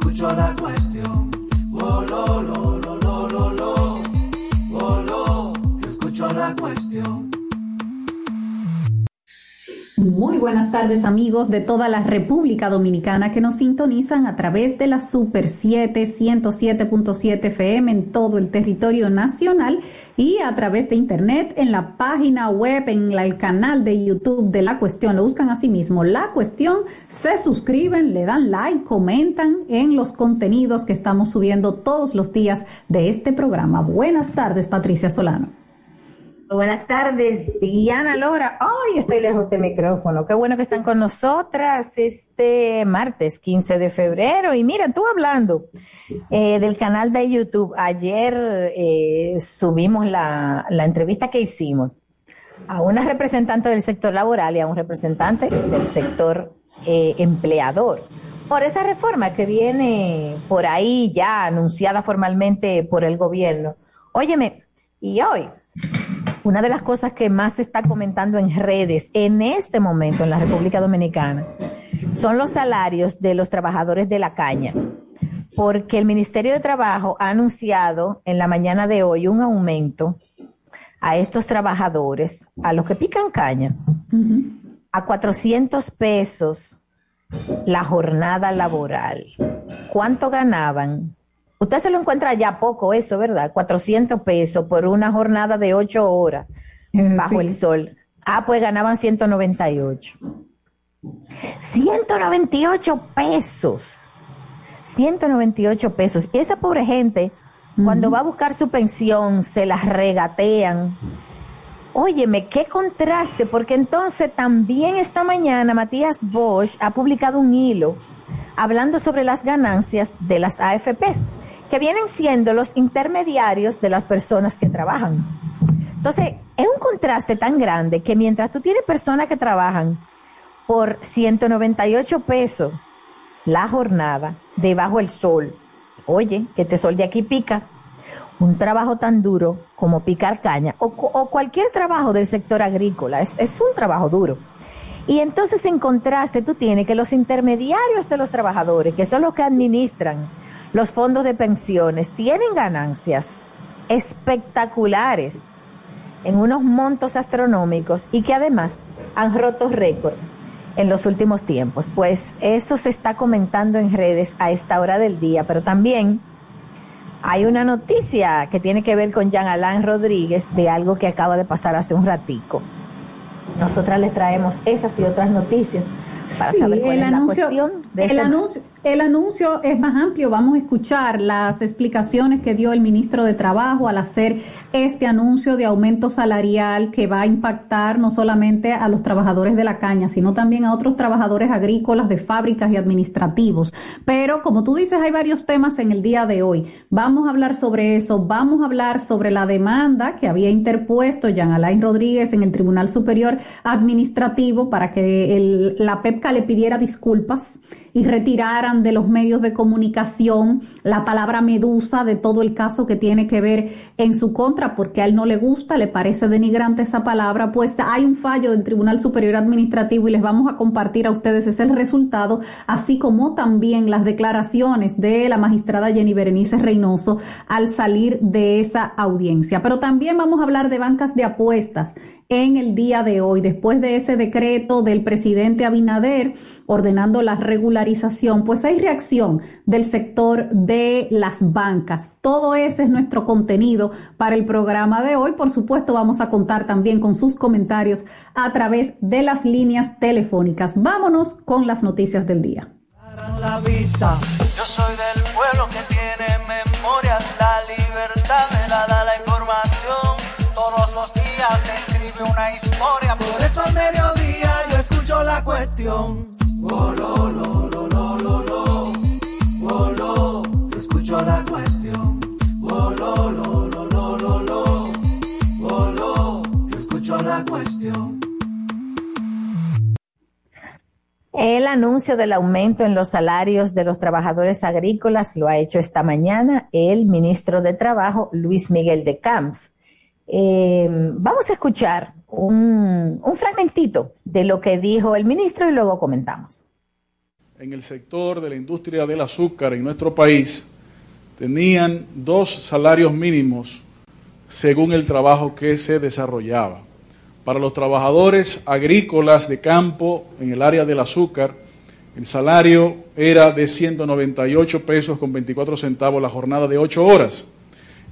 escucho la cuestión. Oh, lo, lo, lo, lo, lo, lo. Oh, lo, escucho la cuestión. Muy buenas tardes amigos de toda la República Dominicana que nos sintonizan a través de la Super 7 107.7 FM en todo el territorio nacional y a través de internet en la página web, en el canal de YouTube de La Cuestión. Lo buscan así mismo, La Cuestión, se suscriben, le dan like, comentan en los contenidos que estamos subiendo todos los días de este programa. Buenas tardes, Patricia Solano. Buenas tardes, Diana Lora. Ay, estoy lejos del micrófono. Qué bueno que están con nosotras este martes 15 de febrero. Y mira, tú hablando eh, del canal de YouTube, ayer eh, subimos la, entrevista que hicimos a una representante del sector laboral y a un representante del sector eh, empleador por esa reforma que viene por ahí ya anunciada formalmente por el gobierno. Óyeme, y hoy una de las cosas que más se está comentando en redes en este momento en la República Dominicana son los salarios de los trabajadores de la caña, porque el Ministerio de Trabajo ha anunciado en la mañana de hoy un aumento a estos trabajadores, a los que pican caña, a 400 pesos la jornada laboral. ¿Cuánto ganaban? Usted se lo encuentra ya poco eso, ¿verdad? 400 pesos por una jornada de 8 horas eh, bajo el sol. Ah, pues ganaban 198. 198 pesos. 198 pesos. Y esa pobre gente, cuando va a buscar su pensión, se las regatean. Óyeme, qué contraste, porque entonces también esta mañana Matías Bosch ha publicado un hilo hablando sobre las ganancias de las AFPs que vienen siendo los intermediarios de las personas que trabajan. Entonces, es un contraste tan grande que mientras tú tienes personas que trabajan por 198 pesos la jornada debajo del sol, oye, que este sol de aquí pica, un trabajo tan duro como picar caña o, cualquier trabajo del sector agrícola, es un trabajo duro. Y entonces en contraste tú tienes que los intermediarios de los trabajadores, que son los que administran los fondos de pensiones tienen ganancias espectaculares en unos montos astronómicos y que además han roto récord en los últimos tiempos. Pues eso se está comentando en redes a esta hora del día, pero también hay una noticia que tiene que ver con Jean Alain Rodríguez de algo que acaba de pasar hace un ratico. Nosotras les traemos esas y otras noticias para saber cuál es la cuestión de el, este anuncio, el anuncio es más amplio. Vamos a escuchar las explicaciones que dio el ministro de Trabajo al hacer este anuncio de aumento salarial que va a impactar no solamente a los trabajadores de la caña, sino también a otros trabajadores agrícolas de fábricas y administrativos. Pero como tú dices, hay varios temas en el día de hoy. Vamos a hablar sobre eso. Vamos a hablar sobre la demanda que había interpuesto Jean Alain Rodríguez en el Tribunal Superior Administrativo para que el, la PEPCA le pidiera disculpas y retiraran de los medios de comunicación la palabra medusa de todo el caso que tiene que ver en su contra, porque a él no le gusta, le parece denigrante esa palabra, pues hay un fallo del Tribunal Superior Administrativo y les vamos a compartir a ustedes ese resultado, así como también las declaraciones de la magistrada Jenny Berenice Reynoso al salir de esa audiencia. Pero también vamos a hablar de bancas de apuestas en el día de hoy, después de ese decreto del presidente Abinader ordenando la regularización, pues hay reacción del sector de las bancas. Todo ese es nuestro contenido para el programa de hoy. Por supuesto, vamos a contar también con sus comentarios a través de las líneas telefónicas. Vámonos con las noticias del día. La vista. Yo soy del pueblo que tiene memoria, la libertad me da la información. Días escribe una historia, por eso al mediodía yo escucho la cuestión. Oh, lo, lo, lo, lo, lo, lo. Oh, lo, yo escucho la cuestión. Oh, lo, lo, lo, lo, lo, lo. Oh, lo, yo escucho la cuestión. El anuncio del aumento en los salarios de los trabajadores agrícolas lo ha hecho esta mañana el ministro de Trabajo, Luis Miguel de Camps. Eh, vamos a escuchar un, un fragmentito de lo que dijo el ministro y luego comentamos. en el sector de la industria del azúcar en nuestro país tenían dos salarios mínimos según el trabajo que se desarrollaba. Para los trabajadores agrícolas de campo en el área del azúcar, el salario era de 198 pesos con 24 centavos la jornada de 8 horas.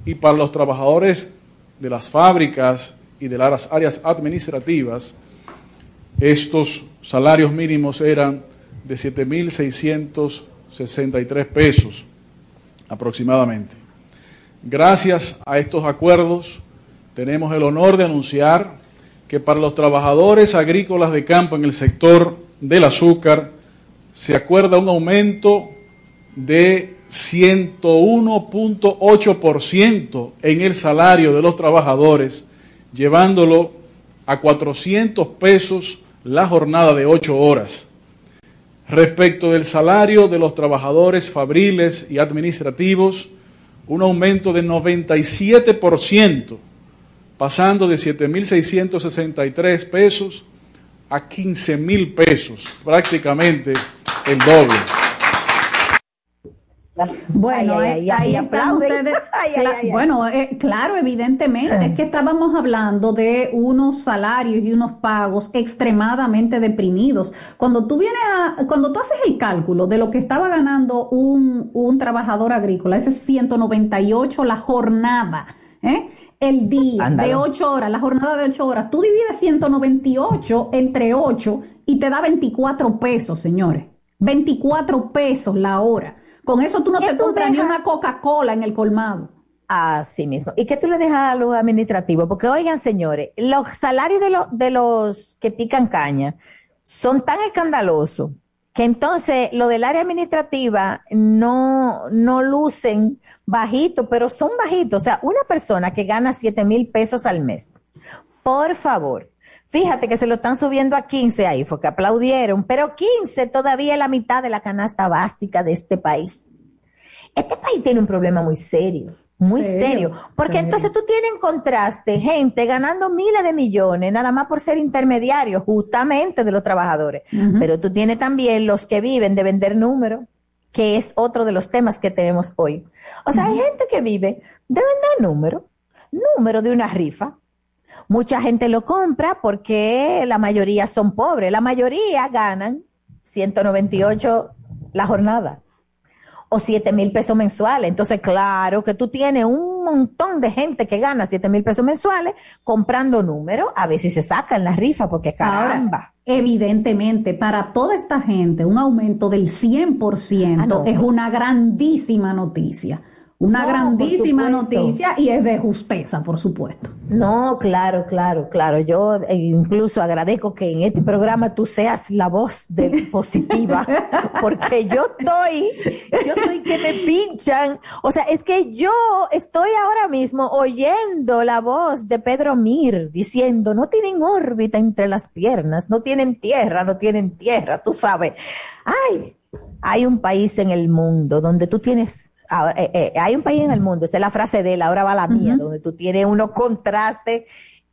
Y para los trabajadores de las fábricas y de las áreas administrativas, estos salarios mínimos eran de 7.663 pesos aproximadamente. Gracias a estos acuerdos, tenemos el honor de anunciar que para los trabajadores agrícolas de campo en el sector del azúcar se acuerda un aumento de 101.8% en el salario de los trabajadores, llevándolo a 400 pesos la jornada de 8 horas. Respecto del salario de los trabajadores fabriles y administrativos, un aumento de 97%, pasando de 7.663 pesos a 15.000 pesos, prácticamente el doble. Bueno, ahí, están ustedes. bueno, eh, claro, evidentemente, es que estábamos hablando de unos salarios y unos pagos extremadamente deprimidos. Cuando tú vienes a, cuando tú haces el cálculo de lo que estaba ganando un, un trabajador agrícola, ese es 198 la jornada, ¿eh? el día de 8 horas, la jornada de 8 horas, tú divides 198 entre 8 y te da 24 pesos, señores. 24 pesos la hora. Con eso tú no te compras ni una Coca-Cola en el colmado. Así mismo. ¿Y qué tú le dejas a los administrativos? Porque oigan, señores, los salarios de, los de los que pican caña son tan escandalosos que entonces lo del área administrativa no, no lucen bajito, pero son bajitos. O sea, una persona que gana 7 mil pesos al mes, por favor, fíjate que se lo están subiendo a 15 ahí, fue que aplaudieron, pero 15 todavía es la mitad de la canasta básica de este país. Este país tiene un problema muy serio. Muy serio, porque entonces tú tienes en contraste gente ganando miles de millones nada más por ser intermediarios justamente de los trabajadores, pero tú tienes también los que viven de vender números, que es otro de los temas que tenemos hoy. O sea, hay gente que vive de vender números, número de una rifa. Mucha gente lo compra porque la mayoría son pobres, la mayoría ganan 198 la jornada o 7 mil pesos mensuales. Entonces, claro que tú tienes un montón de gente que gana 7 mil pesos mensuales comprando números, a si se sacan la rifa, porque caramba. evidentemente, para toda esta gente, un aumento del 100% ah, es una grandísima noticia. Una grandísima noticia y es de justeza, por supuesto. No, claro, claro, claro. Yo eh, incluso agradezco que en este programa tú seas la voz de positiva, porque yo estoy, yo estoy que me pinchan. O sea, es que yo estoy ahora mismo oyendo la voz de Pedro Mir diciendo, no tienen órbita entre las piernas, no tienen tierra, no tienen tierra, tú sabes. Ay, hay un país en el mundo donde tú tienes eh, eh, hay un país en el mundo, esa es la frase de él, ahora va la mía, donde tú tienes unos contrastes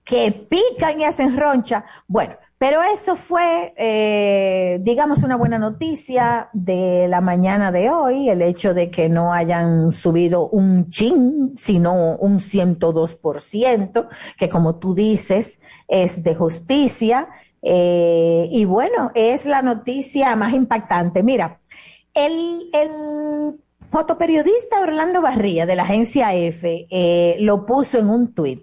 que pican y hacen roncha. Bueno, pero eso fue, eh, digamos, una buena noticia de la mañana de hoy, el hecho de que no hayan subido un chin, sino un 102%, que como tú dices, es de justicia. y bueno, es la noticia más impactante. Mira, el, el fotoperiodista Orlando Barría de la agencia F eh, lo puso en un tuit,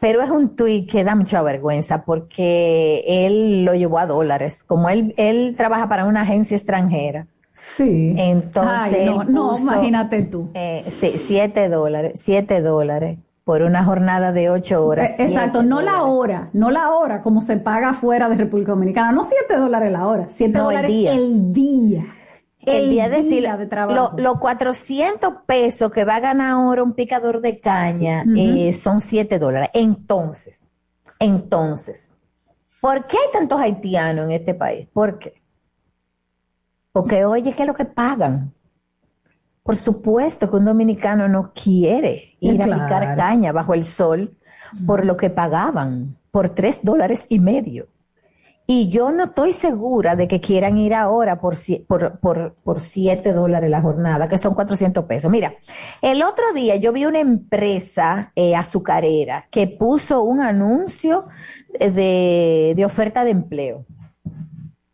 pero es un tuit que da mucha vergüenza porque él lo llevó a dólares, como él, él trabaja para una agencia extranjera. Sí. Entonces. no, imagínate tú. Eh, sí, siete dólares, siete dólares por una jornada de ocho horas. Eh, exacto, no la hora, no la hora como se paga fuera de República Dominicana, no siete dólares la hora, siete dólares El día el, día, de, trabajo. Los 400 pesos que va a ganar ahora un picador de caña eh, son 7 dólares. Entonces, entonces, ¿por qué hay tantos haitianos en este país? ¿Por qué? Porque, oye, ¿qué es lo que pagan? Por supuesto que un dominicano no quiere ir a picar caña bajo el sol por lo que pagaban, por 3 dólares y medio. Y yo no estoy segura de que quieran ir ahora por, por, por, por 7 dólares la jornada, que son 400 pesos. Mira, el otro día yo vi una empresa eh, azucarera que puso un anuncio de, de oferta de empleo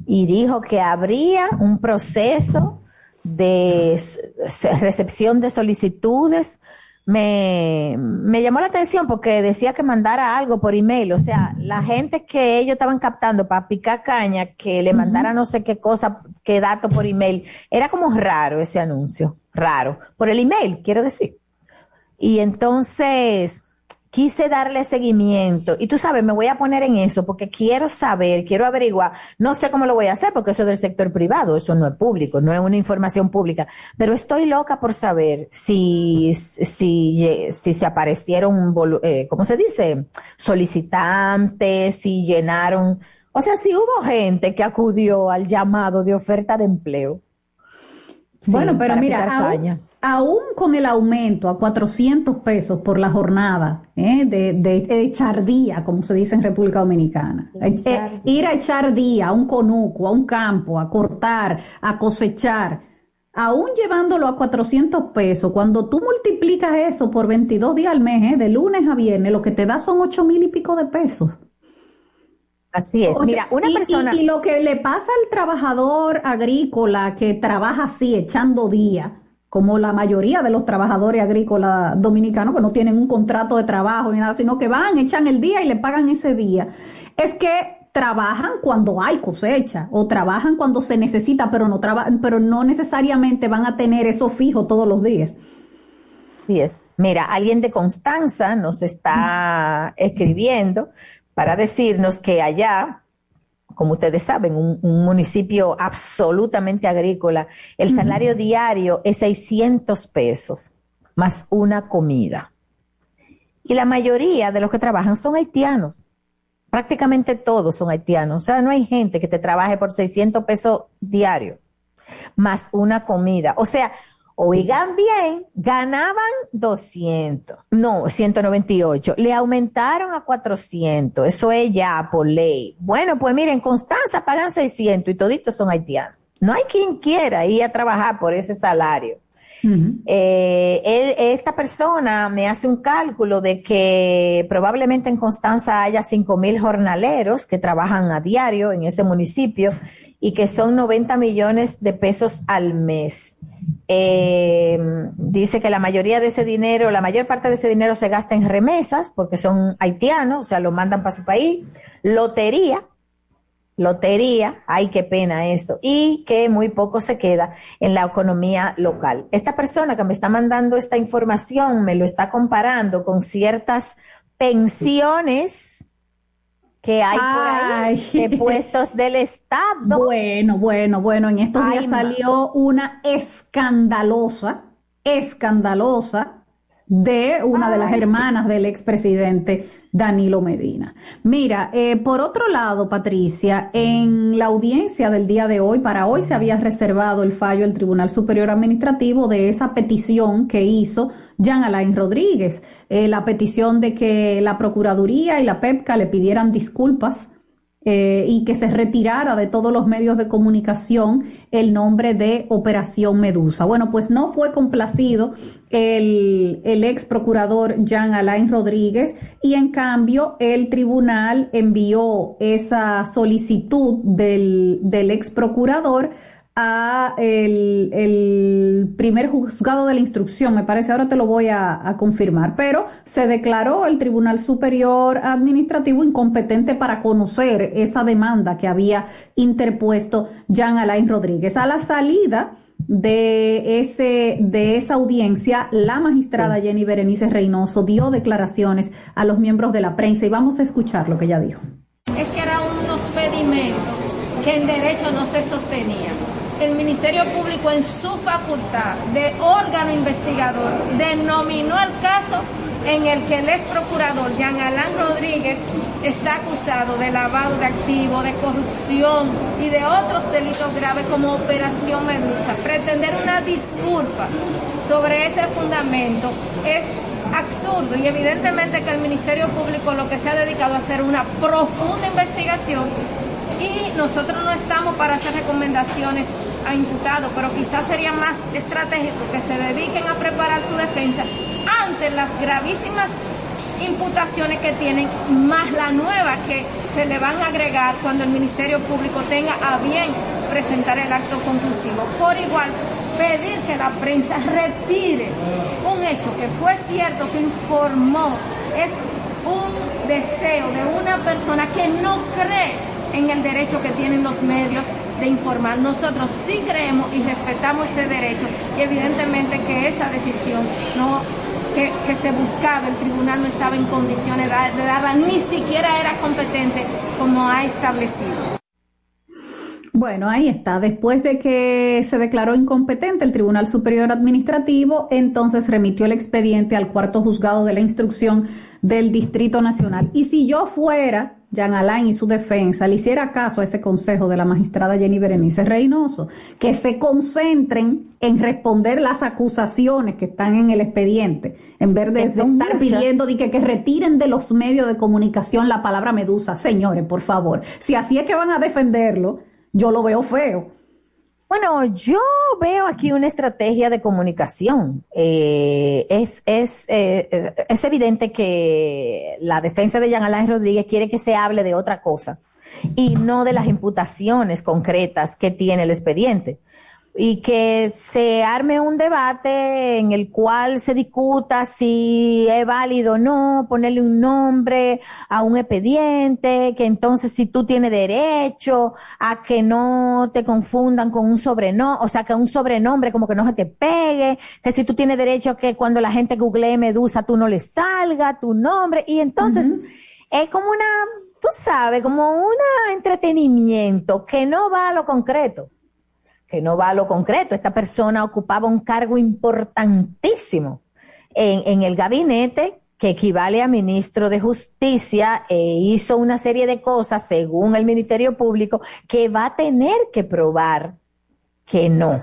y dijo que habría un proceso de recepción de solicitudes me, me llamó la atención porque decía que mandara algo por email, o sea, la gente que ellos estaban captando para picar caña, que le mandara no sé qué cosa, qué dato por email, era como raro ese anuncio, raro, por el email, quiero decir. Y entonces, quise darle seguimiento. Y tú sabes, me voy a poner en eso porque quiero saber, quiero averiguar, no sé cómo lo voy a hacer porque eso es del sector privado, eso no es público, no es una información pública, pero estoy loca por saber si, si, si se aparecieron, eh, ¿cómo se dice? Solicitantes, si llenaron, o sea, si hubo gente que acudió al llamado de oferta de empleo. Bueno, pero mira, aún con el aumento a 400 pesos por la jornada ¿eh? de, echar día, como se dice en República Dominicana, eh, ir a echar día a un conuco, a un campo, a cortar, a cosechar, aún llevándolo a 400 pesos, cuando tú multiplicas eso por 22 días al mes, ¿eh? de lunes a viernes, lo que te da son 8 mil y pico de pesos. Así es. Mira, una persona. Y, y, lo que le pasa al trabajador agrícola que trabaja así, echando día, como la mayoría de los trabajadores agrícolas dominicanos que no tienen un contrato de trabajo ni nada, sino que van, echan el día y le pagan ese día. Es que trabajan cuando hay cosecha o trabajan cuando se necesita, pero no pero no necesariamente van a tener eso fijo todos los días. Así es. Mira, alguien de Constanza nos está escribiendo para decirnos que allá como ustedes saben, un, municipio absolutamente agrícola, el salario diario es 600 pesos más una comida. Y la mayoría de los que trabajan son haitianos. Prácticamente todos son haitianos. O sea, no hay gente que te trabaje por 600 pesos diario más una comida. O sea, Oigan bien, ganaban 200, no, 198, le aumentaron a 400, eso es ya por ley. Bueno, pues miren, Constanza pagan 600 y toditos son haitianos. No hay quien quiera ir a trabajar por ese salario. Eh, esta persona me hace un cálculo de que probablemente en Constanza haya 5 mil jornaleros que trabajan a diario en ese municipio y que son 90 millones de pesos al mes. Eh, dice que la mayoría de ese dinero, la mayor parte de ese dinero se gasta en remesas porque son haitianos, o sea, lo mandan para su país, lotería, lotería, ay, qué pena eso, y que muy poco se queda en la economía local. Esta persona que me está mandando esta información me lo está comparando con ciertas pensiones que hay por ahí de puestos del Estado. Bueno, bueno, bueno, en estos días salió una escandalosa, escandalosa de una de las hermanas del expresidente Danilo Medina. Mira, eh, por otro lado, Patricia, en la audiencia del día de hoy, para hoy se había reservado el fallo del Tribunal Superior Administrativo de esa petición que hizo Jean Alain Rodríguez, eh, la petición de que la Procuraduría y la PEPCA le pidieran disculpas eh, y que se retirara de todos los medios de comunicación el nombre de Operación Medusa. Bueno, pues no fue complacido el, el ex procurador Jean Alain Rodríguez y en cambio el tribunal envió esa solicitud del, del ex procurador a el, el, primer juzgado de la instrucción, me parece, ahora te lo voy a, confirmar, pero se declaró el Tribunal Superior Administrativo incompetente para conocer esa demanda que había interpuesto Jean Alain Rodríguez. A la salida de ese de esa audiencia, la magistrada Jenny Berenice Reynoso dio declaraciones a los miembros de la prensa y vamos a escuchar lo que ella dijo. Es que era unos pedimentos que en derecho no se sostenían el Ministerio Público en su facultad de órgano investigador denominó el caso en el que el ex procurador Jean Alain Rodríguez está acusado de lavado de activos, de corrupción y de otros delitos graves como Operación Medusa. Pretender una disculpa sobre ese fundamento es absurdo y evidentemente que el Ministerio Público lo que se ha dedicado a hacer una profunda investigación y nosotros no estamos para hacer recomendaciones a imputados, pero quizás sería más estratégico que se dediquen a preparar su defensa ante las gravísimas imputaciones que tienen, más la nueva que se le van a agregar cuando el Ministerio Público tenga a bien presentar el acto conclusivo. Por igual, pedir que la prensa retire un hecho que fue cierto, que informó, es un deseo de una persona que no cree en el derecho que tienen los medios de informar. Nosotros sí creemos y respetamos ese derecho y evidentemente que esa decisión no que, se buscaba, el tribunal no estaba en condiciones de darla, ni siquiera era competente como ha establecido. Bueno, ahí está. Después de que se declaró incompetente el Tribunal Superior Administrativo, entonces remitió el expediente al cuarto juzgado de la instrucción del Distrito Nacional. Y si yo fuera, Jean Alain y su defensa, le hiciera caso a ese consejo de la magistrada Jenny Berenice Reynoso, que se concentren en responder las acusaciones que están en el expediente, en vez de estar pidiendo que, que retiren de los medios de comunicación la palabra medusa. Señores, por favor, si así es que van a defenderlo, yo lo veo feo. Bueno, yo veo aquí una estrategia de comunicación. Eh, eh, es evidente que la defensa de Jean Alain Rodríguez quiere que se hable de otra cosa y no de las imputaciones concretas que tiene el expediente y que se arme un debate en el cual se discuta si es válido o no ponerle un nombre a un expediente, que entonces si tú tienes derecho a que no te confundan con un sobrenombre, o sea, que un sobrenombre como que no se te pegue, que si tú tienes derecho a que cuando la gente googlee Medusa tú no le salga tu nombre, y entonces es como una, tú sabes, como un entretenimiento que no va a lo concreto que no va a lo concreto. Esta persona ocupaba un cargo importantísimo en, el gabinete que equivale a ministro de Justicia e hizo una serie de cosas, según el Ministerio Público, que va a tener que probar que no,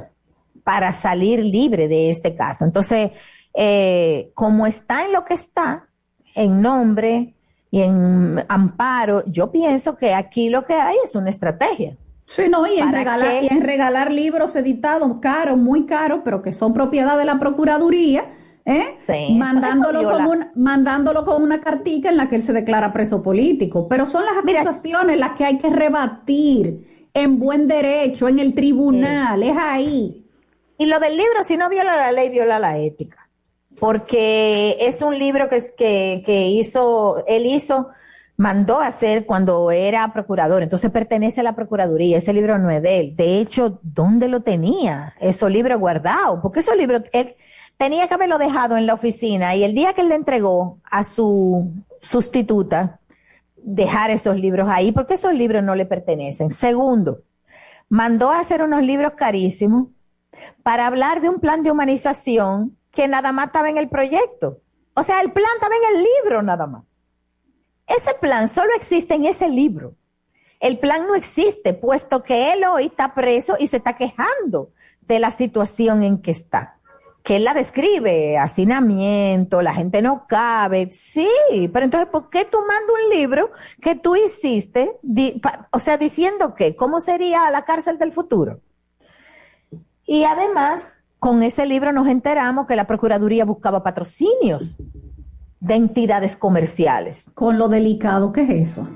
para salir libre de este caso. Entonces, eh, como está en lo que está, en nombre y en amparo, yo pienso que aquí lo que hay es una estrategia. Sí, no, y en, regalar, y en regalar libros editados caros, muy caros, pero que son propiedad de la Procuraduría, ¿eh? mandándolo, con mandándolo con una cartica en la que él se declara preso político. Pero son las acusaciones las que hay que rebatir en buen derecho, en el tribunal, es ahí. Y lo del libro, si no viola la ley, viola la ética. Porque es un libro que, que, que hizo, él hizo mandó a hacer cuando era procurador, entonces pertenece a la Procuraduría, ese libro no es de él. De hecho, ¿dónde lo tenía? Esos libros guardados, porque esos libros, él tenía que haberlo dejado en la oficina y el día que él le entregó a su sustituta, dejar esos libros ahí, porque esos libros no le pertenecen. Segundo, mandó a hacer unos libros carísimos para hablar de un plan de humanización que nada más estaba en el proyecto. O sea, el plan estaba en el libro nada más. Ese plan solo existe en ese libro. El plan no existe, puesto que él hoy está preso y se está quejando de la situación en que está. Que él la describe, hacinamiento, la gente no cabe. Sí, pero entonces, ¿por qué tú mandas un libro que tú hiciste? o sea, diciendo que, ¿cómo sería la cárcel del futuro? Y además, con ese libro nos enteramos que la Procuraduría buscaba patrocinios de entidades comerciales. Con lo delicado que es eso.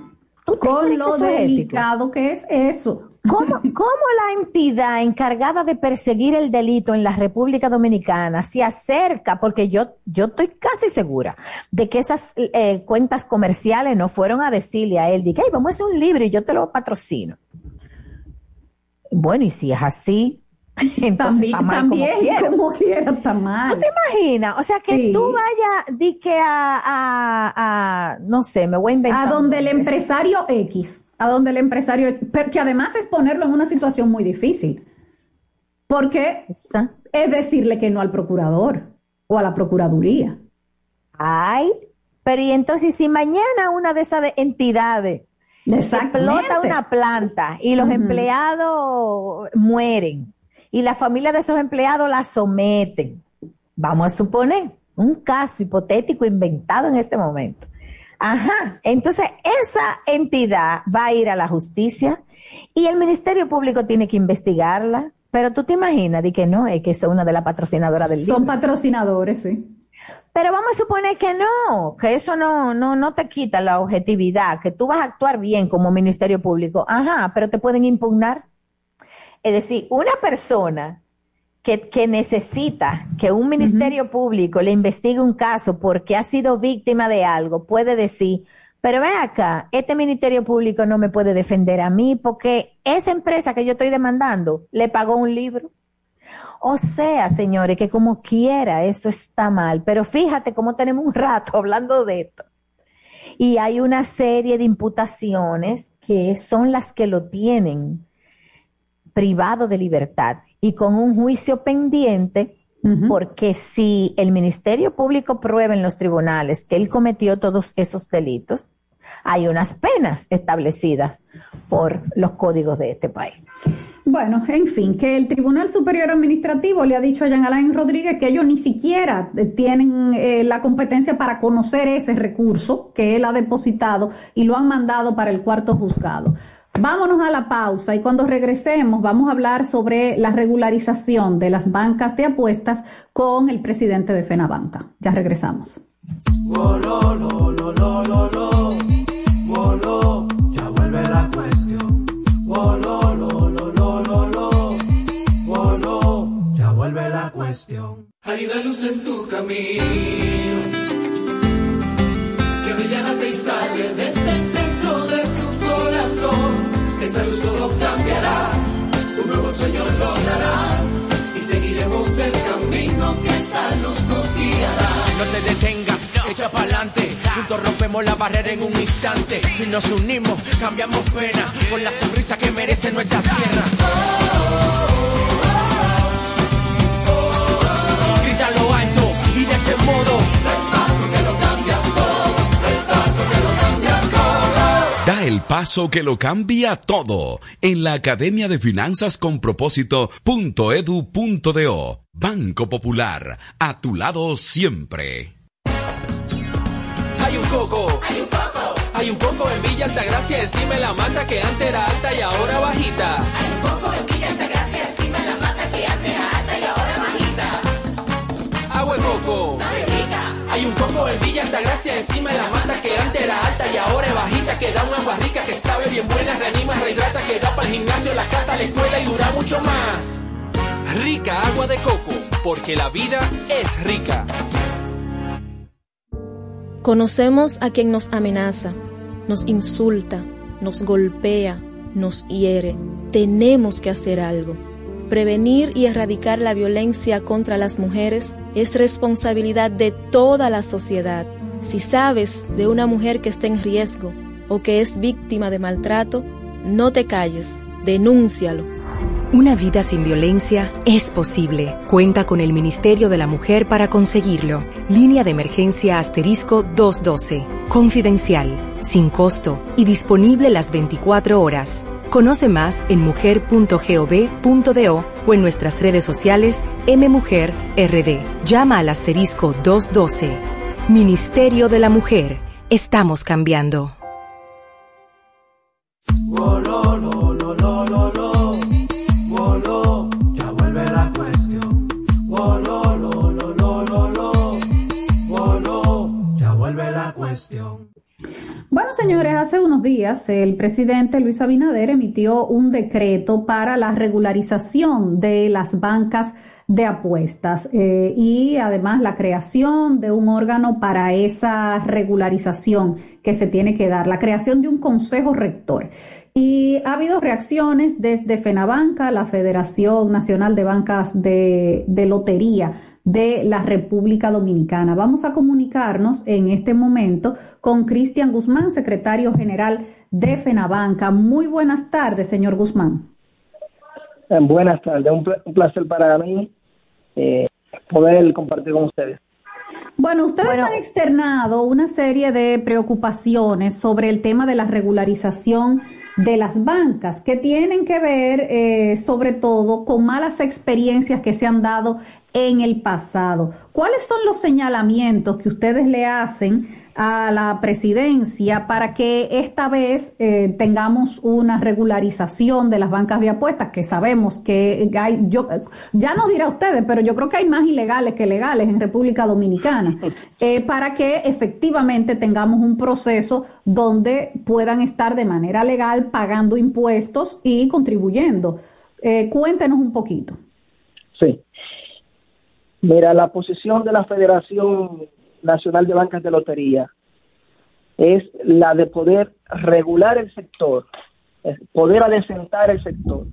Con lo delicado que es eso. ¿Cómo, la entidad encargada de perseguir el delito en la República Dominicana se acerca? Porque yo, yo estoy casi segura de que esas eh, cuentas comerciales no fueron a decirle a él, diga, vamos a hacer un libro y yo te lo patrocino. Bueno, y si es así, Entonces, también, como quiera. está mal. ¿Tú te imaginas? O sea, que tú vayas, di que a, no sé, me voy a inventar. A donde el empresario X, a donde el empresario, pero que además es ponerlo en una situación muy difícil. Porque es decirle que no al procurador o a la procuraduría. Ay, pero y entonces si mañana una de esas entidades explota una planta y los empleados mueren, y la familia de esos empleados la someten. Vamos a suponer un caso hipotético inventado en este momento. Ajá, entonces esa entidad va a ir a la justicia y el Ministerio Público tiene que investigarla. Pero tú te imaginas de que no, es que es una de las patrocinadoras del Son patrocinadores, sí. Pero vamos a suponer que no, que eso no, no, no te quita la objetividad, que tú vas a actuar bien como Ministerio Público. Ajá, pero te pueden impugnar. Es decir, una persona que, que necesita que un Ministerio Público le investigue un caso porque ha sido víctima de algo, puede decir, pero ve acá, este Ministerio Público no me puede defender a mí porque esa empresa que yo estoy demandando le pagó un libro. O sea, señores, que como quiera eso está mal, pero fíjate cómo tenemos un rato hablando de esto. Y hay una serie de imputaciones que son las que lo tienen privado de libertad y con un juicio pendiente, porque si el Ministerio Público prueba en los tribunales que él cometió todos esos delitos, hay unas penas establecidas por los códigos de este país. Bueno, en fin, que el Tribunal Superior Administrativo le ha dicho a Jean Alain Rodríguez que ellos ni siquiera eh, tienen eh, la competencia para conocer ese recurso que él ha depositado y lo han mandado para el cuarto juzgado. Vámonos a la pausa y cuando regresemos vamos a hablar sobre la regularización de las bancas de apuestas con el presidente de FENABANCA. Ya regresamos. en tu camino corazón. Esa luz todo cambiará, un nuevo sueño lograrás y seguiremos el camino que esa luz nos guiará. No te detengas, echa pa'lante. Juntos rompemos la barrera en un instante. Si nos unimos, cambiamos pena por la sonrisa que merece nuestra tierra. Grítalo alto y de ese modo. Paso que lo cambia todo en la Academia de Finanzas con Propósito.edu.do. Banco Popular, a tu lado siempre. Hay un coco. Hay un poco, Hay un coco en Villa Altagracia encima de la mata que antes era alta y ahora bajita. hay un poco en Villa Altagracia encima de la mata que antes era alta y ahora bajita. Agua de coco. Sabe Hay un coco en Villa Altagracia encima de la mata que antes era alta y ahora es bajita. Que da una agua rica que sabe bien buena, reanima, rehidrata, que da para el gimnasio, la casa, la escuela y dura mucho más. Rica agua de coco, porque la vida es rica. Conocemos a quien nos amenaza, nos insulta, nos golpea, nos hiere. Tenemos que hacer algo. Prevenir y erradicar la violencia contra las mujeres es responsabilidad de toda la sociedad. Si sabes de una mujer que está en riesgo o que es víctima de maltrato, no te calles, denúncialo. Una vida sin violencia es posible. Cuenta con el Ministerio de la Mujer para conseguirlo. Línea de emergencia asterisco 212. Confidencial, sin costo y disponible las 24 horas. Conoce más en mujer.gov.do o en nuestras redes sociales mmujerrd. Llama al asterisco 212. Ministerio de la Mujer. Estamos cambiando. Señores, hace unos días el presidente Luis Abinader emitió un decreto para la regularización de las bancas de apuestas eh, y además la creación de un órgano para esa regularización que se tiene que dar, la creación de un consejo rector. Y ha habido reacciones desde FENABANCA, la Federación Nacional de Bancas de, de Lotería de la República Dominicana. Vamos a comunicarnos en este momento con Cristian Guzmán, secretario general de FENABANCA. Muy buenas tardes, señor Guzmán. Eh, Buenas tardes, un, pla- un placer para mí eh, poder compartir con ustedes. Bueno, ustedes han externado una serie de preocupaciones sobre el tema de la regularización de las bancas, que tienen que ver eh, sobre todo con malas experiencias que se han dado en el pasado. ¿Cuáles son los señalamientos que ustedes le hacen a la presidencia para que esta vez eh, tengamos una regularización de las bancas de apuestas, que sabemos que hay, yo, ya no dirá ustedes, pero yo creo que hay más ilegales que legales en República Dominicana, eh, para que efectivamente tengamos un proceso donde puedan estar de manera legal pagando impuestos y contribuyendo. Eh, cuéntenos un poquito. Sí. Mira, la posición de la Federación Nacional de Bancas de Lotería es la de poder regular el sector, poder adecentar el sector,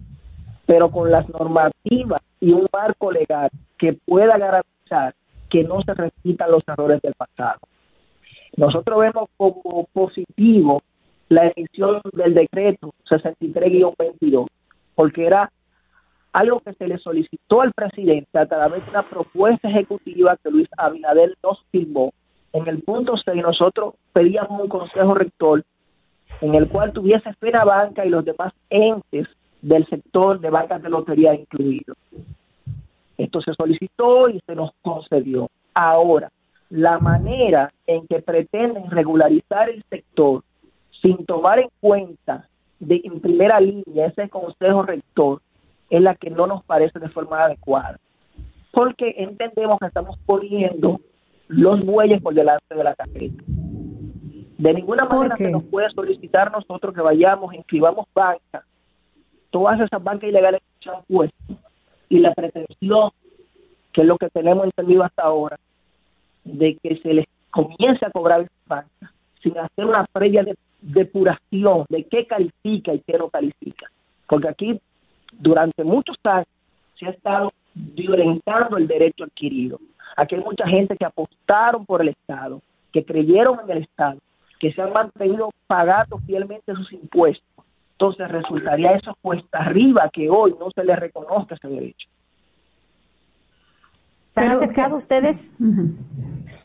pero con las normativas y un marco legal que pueda garantizar que no se repitan los errores del pasado. Nosotros vemos como positivo la emisión del decreto 63-22, porque era algo que se le solicitó al presidente a través de una propuesta ejecutiva que Luis Abinader nos firmó. En el punto 6 nosotros pedíamos un consejo rector en el cual tuviese Fena Banca y los demás entes del sector de bancas de lotería incluidos. Esto se solicitó y se nos concedió. Ahora, la manera en que pretenden regularizar el sector sin tomar en cuenta de, en primera línea ese consejo rector es la que no nos parece de forma adecuada. Porque entendemos que estamos poniendo los bueyes por delante de la carreta. De ninguna manera se nos puede solicitar nosotros que vayamos, inscribamos bancas, todas esas bancas ilegales que se han puesto, y la pretensión, que es lo que tenemos entendido hasta ahora, de que se les comience a cobrar esas bancas sin hacer una previa de depuración de qué califica y qué no califica. Porque aquí durante muchos años se ha estado violentando el derecho adquirido. Aquí hay mucha gente que apostaron por el Estado, que creyeron en el Estado, que se han mantenido pagando fielmente sus impuestos. Entonces resultaría eso cuesta arriba que hoy no se les reconozca ese derecho. ¿Se han acercado ustedes?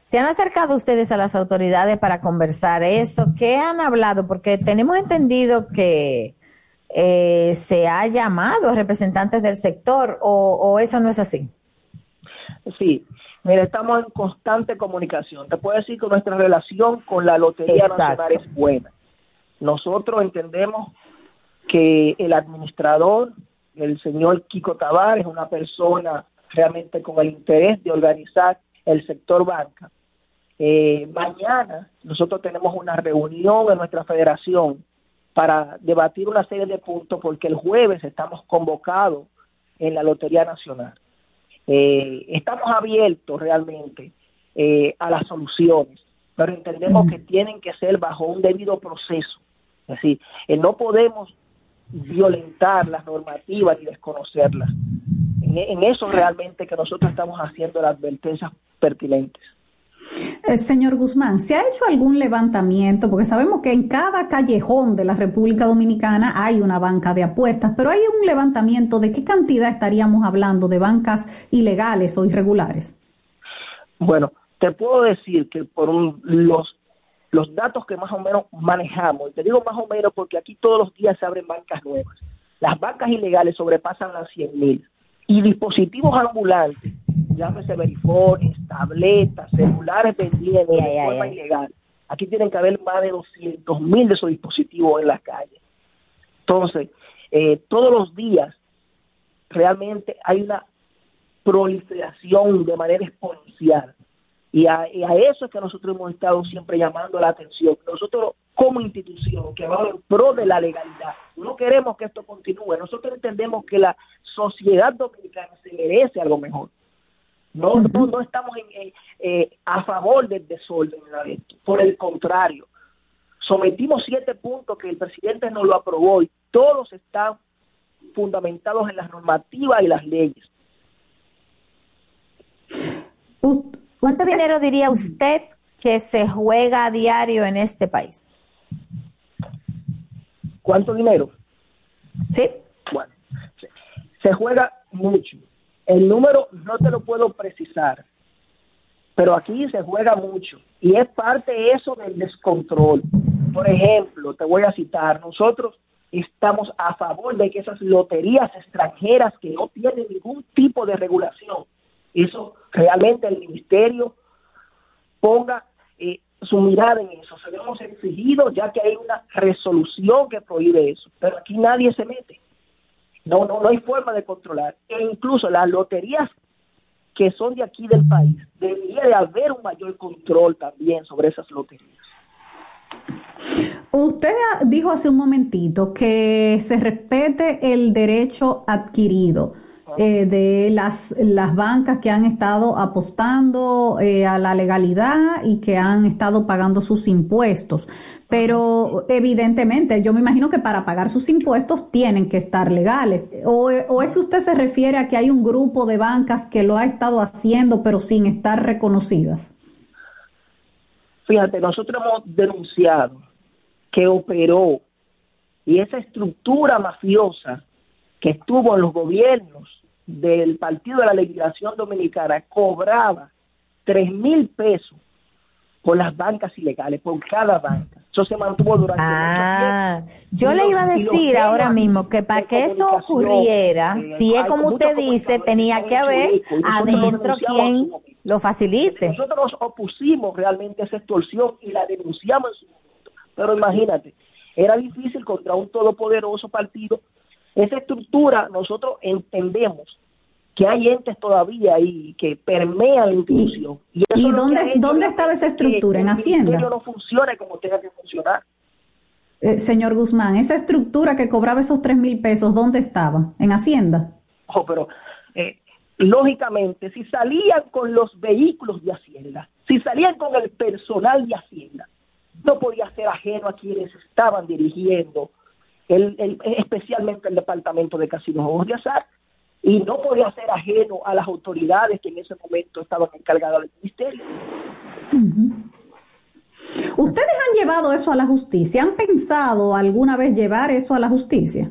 ¿Se han acercado ustedes a las autoridades para conversar eso? ¿Qué han hablado? Porque tenemos entendido que eh, se ha llamado a representantes del sector o, eso no es así? Sí, mira, estamos en constante comunicación. Te puedo decir que nuestra relación con la Lotería Nacional es buena. Nosotros entendemos que el administrador, el señor Kiko Tabar, es una persona realmente con el interés de organizar el sector banca. Eh, mañana nosotros tenemos una reunión en nuestra federación para debatir una serie de puntos porque el jueves estamos convocados en la Lotería Nacional. Eh, estamos abiertos realmente eh, a las soluciones, pero entendemos que tienen que ser bajo un debido proceso. Es decir, eh, no podemos violentar las normativas y desconocerlas. en eso realmente que nosotros estamos haciendo las advertencias pertinentes. Eh, señor Guzmán, ¿se ha hecho algún levantamiento? Porque sabemos que en cada callejón de la República Dominicana hay una banca de apuestas, pero hay un levantamiento de qué cantidad estaríamos hablando de bancas ilegales o irregulares. Bueno, te puedo decir que por los los datos que más o menos manejamos, y te digo más o menos porque aquí todos los días se abren bancas nuevas. Las bancas ilegales sobrepasan las 100 mil y dispositivos ambulantes llámese verifones, tabletas, celulares vendiendo de forma ilegal. Aquí tienen que haber más de 200 mil de esos dispositivos en las calles. Entonces, eh, todos los días realmente hay una proliferación de manera exponencial. Y a, y a, eso es que nosotros hemos estado siempre llamando la atención. Nosotros como institución que vamos en pro de la legalidad, no queremos que esto continúe. Nosotros entendemos que la sociedad dominicana se merece algo mejor. No, no, no estamos en, eh, a favor del desorden Por el contrario, sometimos siete puntos que el presidente no lo aprobó y todos están fundamentados en las normativas y las leyes. ¿Cuánto dinero diría usted que se juega a diario en este país? ¿Cuánto dinero? Sí. Bueno, se juega mucho. El número no te lo puedo precisar, pero aquí se juega mucho y es parte eso del descontrol. Por ejemplo, te voy a citar, nosotros estamos a favor de que esas loterías extranjeras que no tienen ningún tipo de regulación eso realmente el ministerio ponga eh, su mirada en eso. Se lo hemos exigido ya que hay una resolución que prohíbe eso, pero aquí nadie se mete. No, no, no hay forma de controlar. E incluso las loterías que son de aquí del país, debería de haber un mayor control también sobre esas loterías. Usted dijo hace un momentito que se respete el derecho adquirido. Eh, de las, las bancas que han estado apostando eh, a la legalidad y que han estado pagando sus impuestos. Pero evidentemente, yo me imagino que para pagar sus impuestos tienen que estar legales. O, o es que usted se refiere a que hay un grupo de bancas que lo ha estado haciendo pero sin estar reconocidas. Fíjate, nosotros hemos denunciado que operó y esa estructura mafiosa que estuvo en los gobiernos del Partido de la Legislación Dominicana cobraba tres mil pesos por las bancas ilegales, por cada banca. Eso se mantuvo durante ah, Yo le iba a decir ahora mismo que para que eso ocurriera, si es como usted dice, tenía que haber adentro quien lo facilite. Nosotros nos opusimos realmente a esa extorsión y la denunciamos en su momento. Pero imagínate, era difícil contra un todopoderoso partido esa estructura nosotros entendemos que hay entes todavía ahí que permean la institución. ¿Y, dónde, dónde estaba esa estructura? ¿En Hacienda? no funciona como tenga que funcionar. Eh, señor Guzmán, esa estructura que cobraba esos tres mil pesos, ¿dónde estaba? ¿En Hacienda? Oh, pero eh, lógicamente, si salían con los vehículos de Hacienda, si salían con el personal de Hacienda, no podía ser ajeno a quienes estaban dirigiendo el, especialmente el Departamento de Casinos Juegos de Azar, y no podía ser ajeno a las autoridades que en ese momento estaban encargadas del ministerio. ¿Ustedes han llevado eso a la justicia? ¿Han pensado alguna vez llevar eso a la justicia?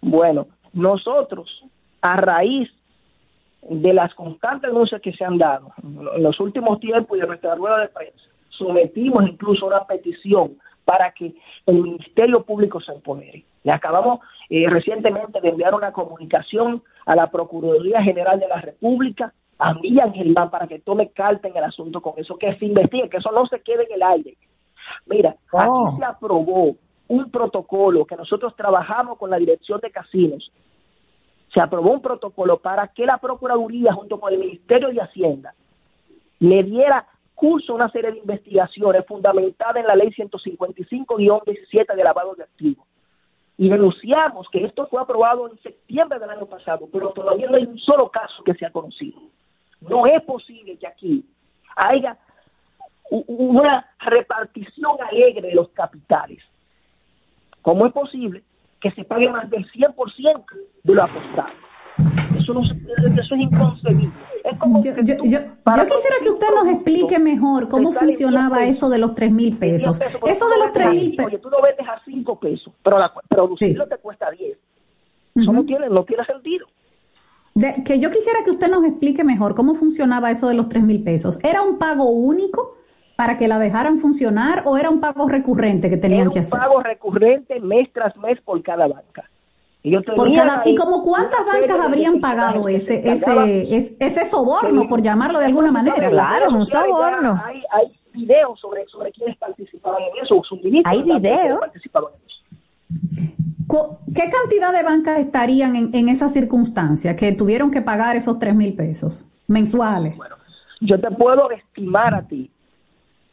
Bueno, nosotros, a raíz de las constantes denuncias que se han dado en los últimos tiempos y de nuestra rueda de prensa, sometimos incluso una petición para que el Ministerio Público se empodere. Le acabamos eh, recientemente de enviar una comunicación a la Procuraduría General de la República, a Miriam Germán, para que tome carta en el asunto con eso, que se investigue, que eso no se quede en el aire. Mira, aquí oh. se aprobó un protocolo que nosotros trabajamos con la Dirección de Casinos. Se aprobó un protocolo para que la Procuraduría, junto con el Ministerio de Hacienda, le diera curso una serie de investigaciones fundamentadas en la ley 155-17 de lavado de activos. Y denunciamos que esto fue aprobado en septiembre del año pasado, pero todavía no hay un solo caso que se ha conocido. No es posible que aquí haya una repartición alegre de los capitales. ¿Cómo es posible que se pague más del 100% de lo apostado? Eso, no, eso es inconcebible. yo, quisiera que usted nos explique mejor cómo funcionaba eso de los 3 mil pesos. Eso de los 3 mil pesos. Oye, tú lo vendes a 5 pesos, pero la, producirlo te cuesta 10. Eso no, tiene, no tiene sentido. que yo quisiera que usted nos explique mejor cómo funcionaba eso de los 3 mil pesos. ¿Era un pago único para que la dejaran funcionar o era un pago recurrente que tenían que hacer? Un pago recurrente mes tras mes por cada banca. Y, ¿Y como cuántas bancas habrían pagado ese ese, ese, soborno, por llamarlo de alguna manera? Claro, un soborno. Hay, hay videos sobre, sobre quienes participaban en eso, Hay videos. ¿Qué cantidad de bancas estarían en, en esa circunstancia que tuvieron que pagar esos tres mil pesos mensuales? Bueno, yo te puedo estimar a ti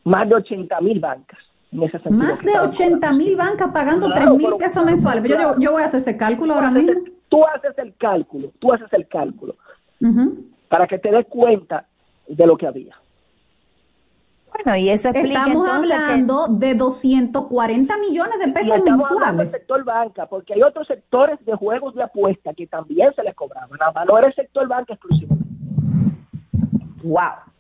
más de 80 mil bancas. Más de 80 mil bancas pagando tres mil pesos mensuales. yo, yo, voy a hacer ese cálculo ahora mismo. tú haces el cálculo, tú haces el cálculo. Para que te des cuenta de lo que había. Bueno, y eso explica Estamos hablando de 240 millones de pesos estamos mensuales. del sector banca, porque hay otros sectores de juegos de apuesta que también se les cobraban. Nada más no era el sector banca exclusivamente. Wow.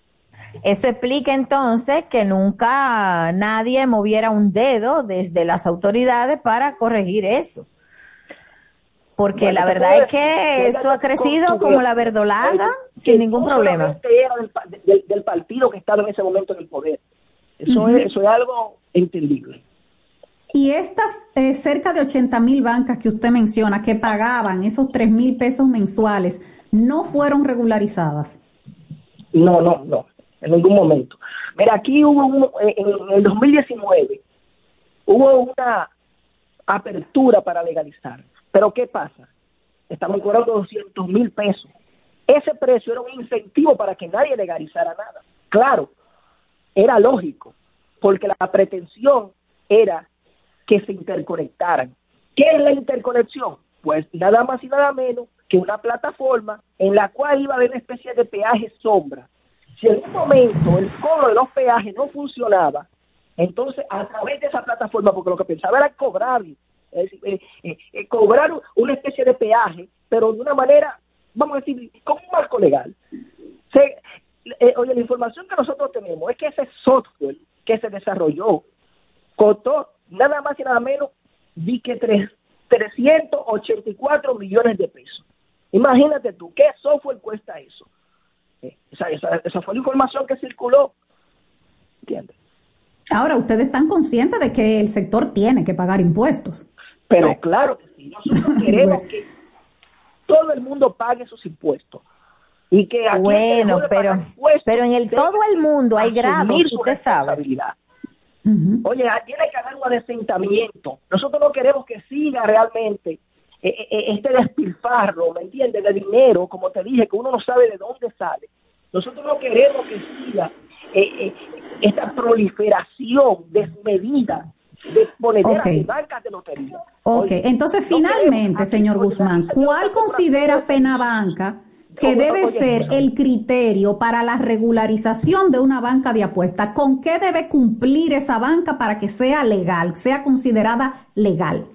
Eso explica entonces que nunca nadie moviera un dedo desde las autoridades para corregir eso. Porque la verdad es que eso ha crecido como la verdolaga sin ningún problema. Era del, partido que estaba en ese momento en el poder. Eso, es, eso es algo entendible. Y estas eh, cerca de 80 mil bancas que usted menciona que pagaban esos 3 mil pesos mensuales, ¿no fueron regularizadas? No, no, no, en ningún momento. Mira, aquí hubo en, el 2019 hubo una apertura para legalizar. Pero ¿qué pasa? Estamos cobrando 200 mil pesos. Ese precio era un incentivo para que nadie legalizara nada. Claro, era lógico, porque la pretensión era que se interconectaran. ¿Qué es la interconexión? Pues nada más y nada menos que una plataforma en la cual iba a haber una especie de peaje sombra. Si en un momento el cobro de los peajes no funcionaba, entonces a través de esa plataforma, porque lo que pensaba era cobrar, es decir, eh, eh, eh, cobrar una especie de peaje, pero de una manera, vamos a decir, con un marco legal. oye, la información que nosotros tenemos es que ese software que se desarrolló costó nada más y nada menos di que tres, 384 millones de pesos. Imagínate tú, ¿qué software cuesta eso? Eh, esa, esa, fue la información que circuló. ¿Entiendes? Ahora, ustedes están conscientes de que el sector tiene que pagar impuestos. Pero claro que sí, nosotros queremos que todo el mundo pague sus impuestos. Y que bueno, pero, pero en el todo el mundo hay grados, usted sabe. Oye, tiene que haber un asentamiento. Nosotros no queremos que siga realmente este despilfarro, ¿me entiendes? De dinero, como te dije, que uno no sabe de dónde sale. Nosotros no queremos que siga esta proliferación desmedida de monederas okay. bancas de lotería. Ok, entonces finalmente, señor Guzmán, ¿cuál considera FENABanca? que debe ser el criterio para la regularización de una banca de apuesta. ¿Con qué debe cumplir esa banca para que sea legal, sea considerada legal?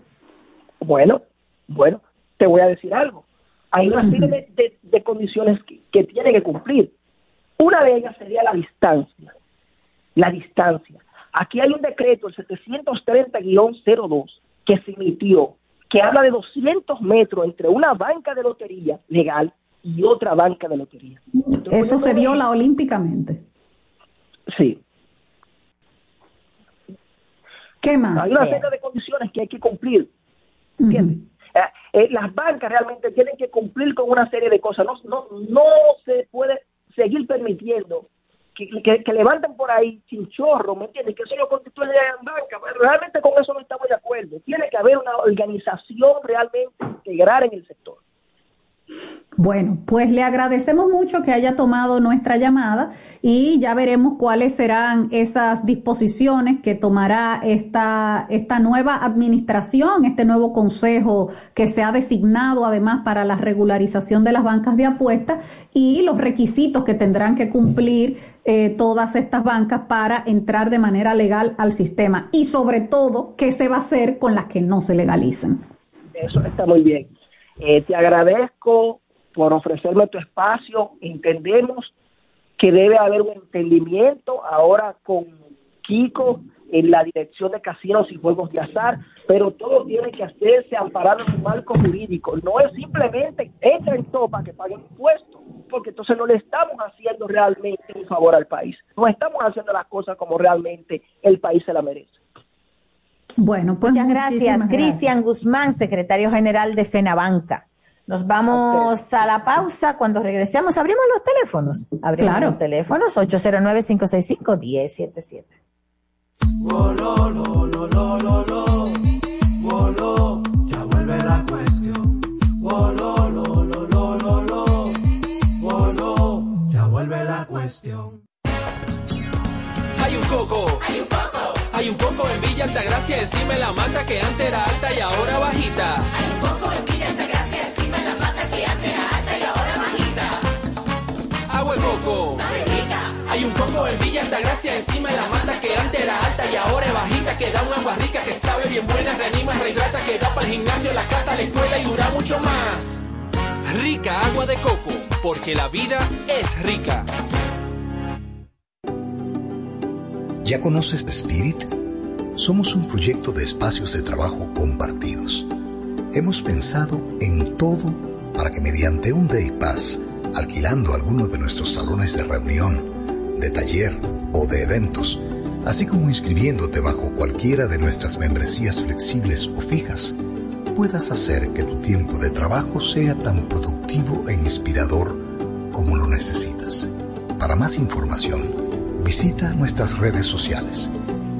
Bueno, bueno, te voy a decir algo. Hay una serie de, condiciones que, tiene que cumplir. Una de ellas sería la distancia. La distancia. Aquí hay un decreto, el 730-02, que se emitió, que habla de 200 metros entre una banca de lotería legal y otra banca de lotería. Eso se viola olímpicamente. Sí. ¿Qué más? Hay una serie de condiciones que hay que cumplir. ¿Entiendes? Eh, las bancas realmente tienen que cumplir con una serie de cosas. No, no, no se puede seguir permitiendo que, que, levanten por ahí chinchorro, ¿me entiendes? Que eso lo constituye en banca. realmente con eso no estamos de acuerdo. Tiene que haber una organización realmente integral en el sector. Bueno, pues le agradecemos mucho que haya tomado nuestra llamada y ya veremos cuáles serán esas disposiciones que tomará esta, esta nueva administración, este nuevo consejo que se ha designado además para la regularización de las bancas de apuestas y los requisitos que tendrán que cumplir eh, todas estas bancas para entrar de manera legal al sistema y sobre todo qué se va a hacer con las que no se legalicen. Eso está muy bien. Eh, te agradezco por ofrecerme tu espacio. Entendemos que debe haber un entendimiento ahora con Kiko en la dirección de casinos y juegos de azar, pero todo tiene que hacerse amparado en un marco jurídico. No es simplemente entra en topa que paguen impuestos, porque entonces no le estamos haciendo realmente un favor al país. No estamos haciendo las cosas como realmente el país se la merece. Bueno, pues muchas gracias, Cristian Guzmán, secretario general de FENABANCA. Nos vamos a la pausa. Cuando regresemos, abrimos los teléfonos. Abrimos los teléfonos 809-565-1077. Ya vuelve la cuestión. Ya vuelve la cuestión. Hay un coco. Hay un coco. Hay un poco en Villa Altagracia, encima de la mata que antes era alta y ahora bajita. Hay un poco en Villa Altagracia, encima de la mata que antes era alta y ahora bajita. Agua de coco. Hay un poco en Villa Altagracia, encima de la mata que antes era alta y ahora es bajita. Que da un agua rica, que sabe bien buena, reanima, rehidrata, que da para el gimnasio, la casa, la escuela y dura mucho más. Rica agua de coco, porque la vida es rica. ¿Ya conoces Spirit? Somos un proyecto de espacios de trabajo compartidos. Hemos pensado en todo para que mediante un Day Pass, alquilando alguno de nuestros salones de reunión, de taller o de eventos, así como inscribiéndote bajo cualquiera de nuestras membresías flexibles o fijas, puedas hacer que tu tiempo de trabajo sea tan productivo e inspirador como lo necesitas Para más información, visita nuestras redes sociales,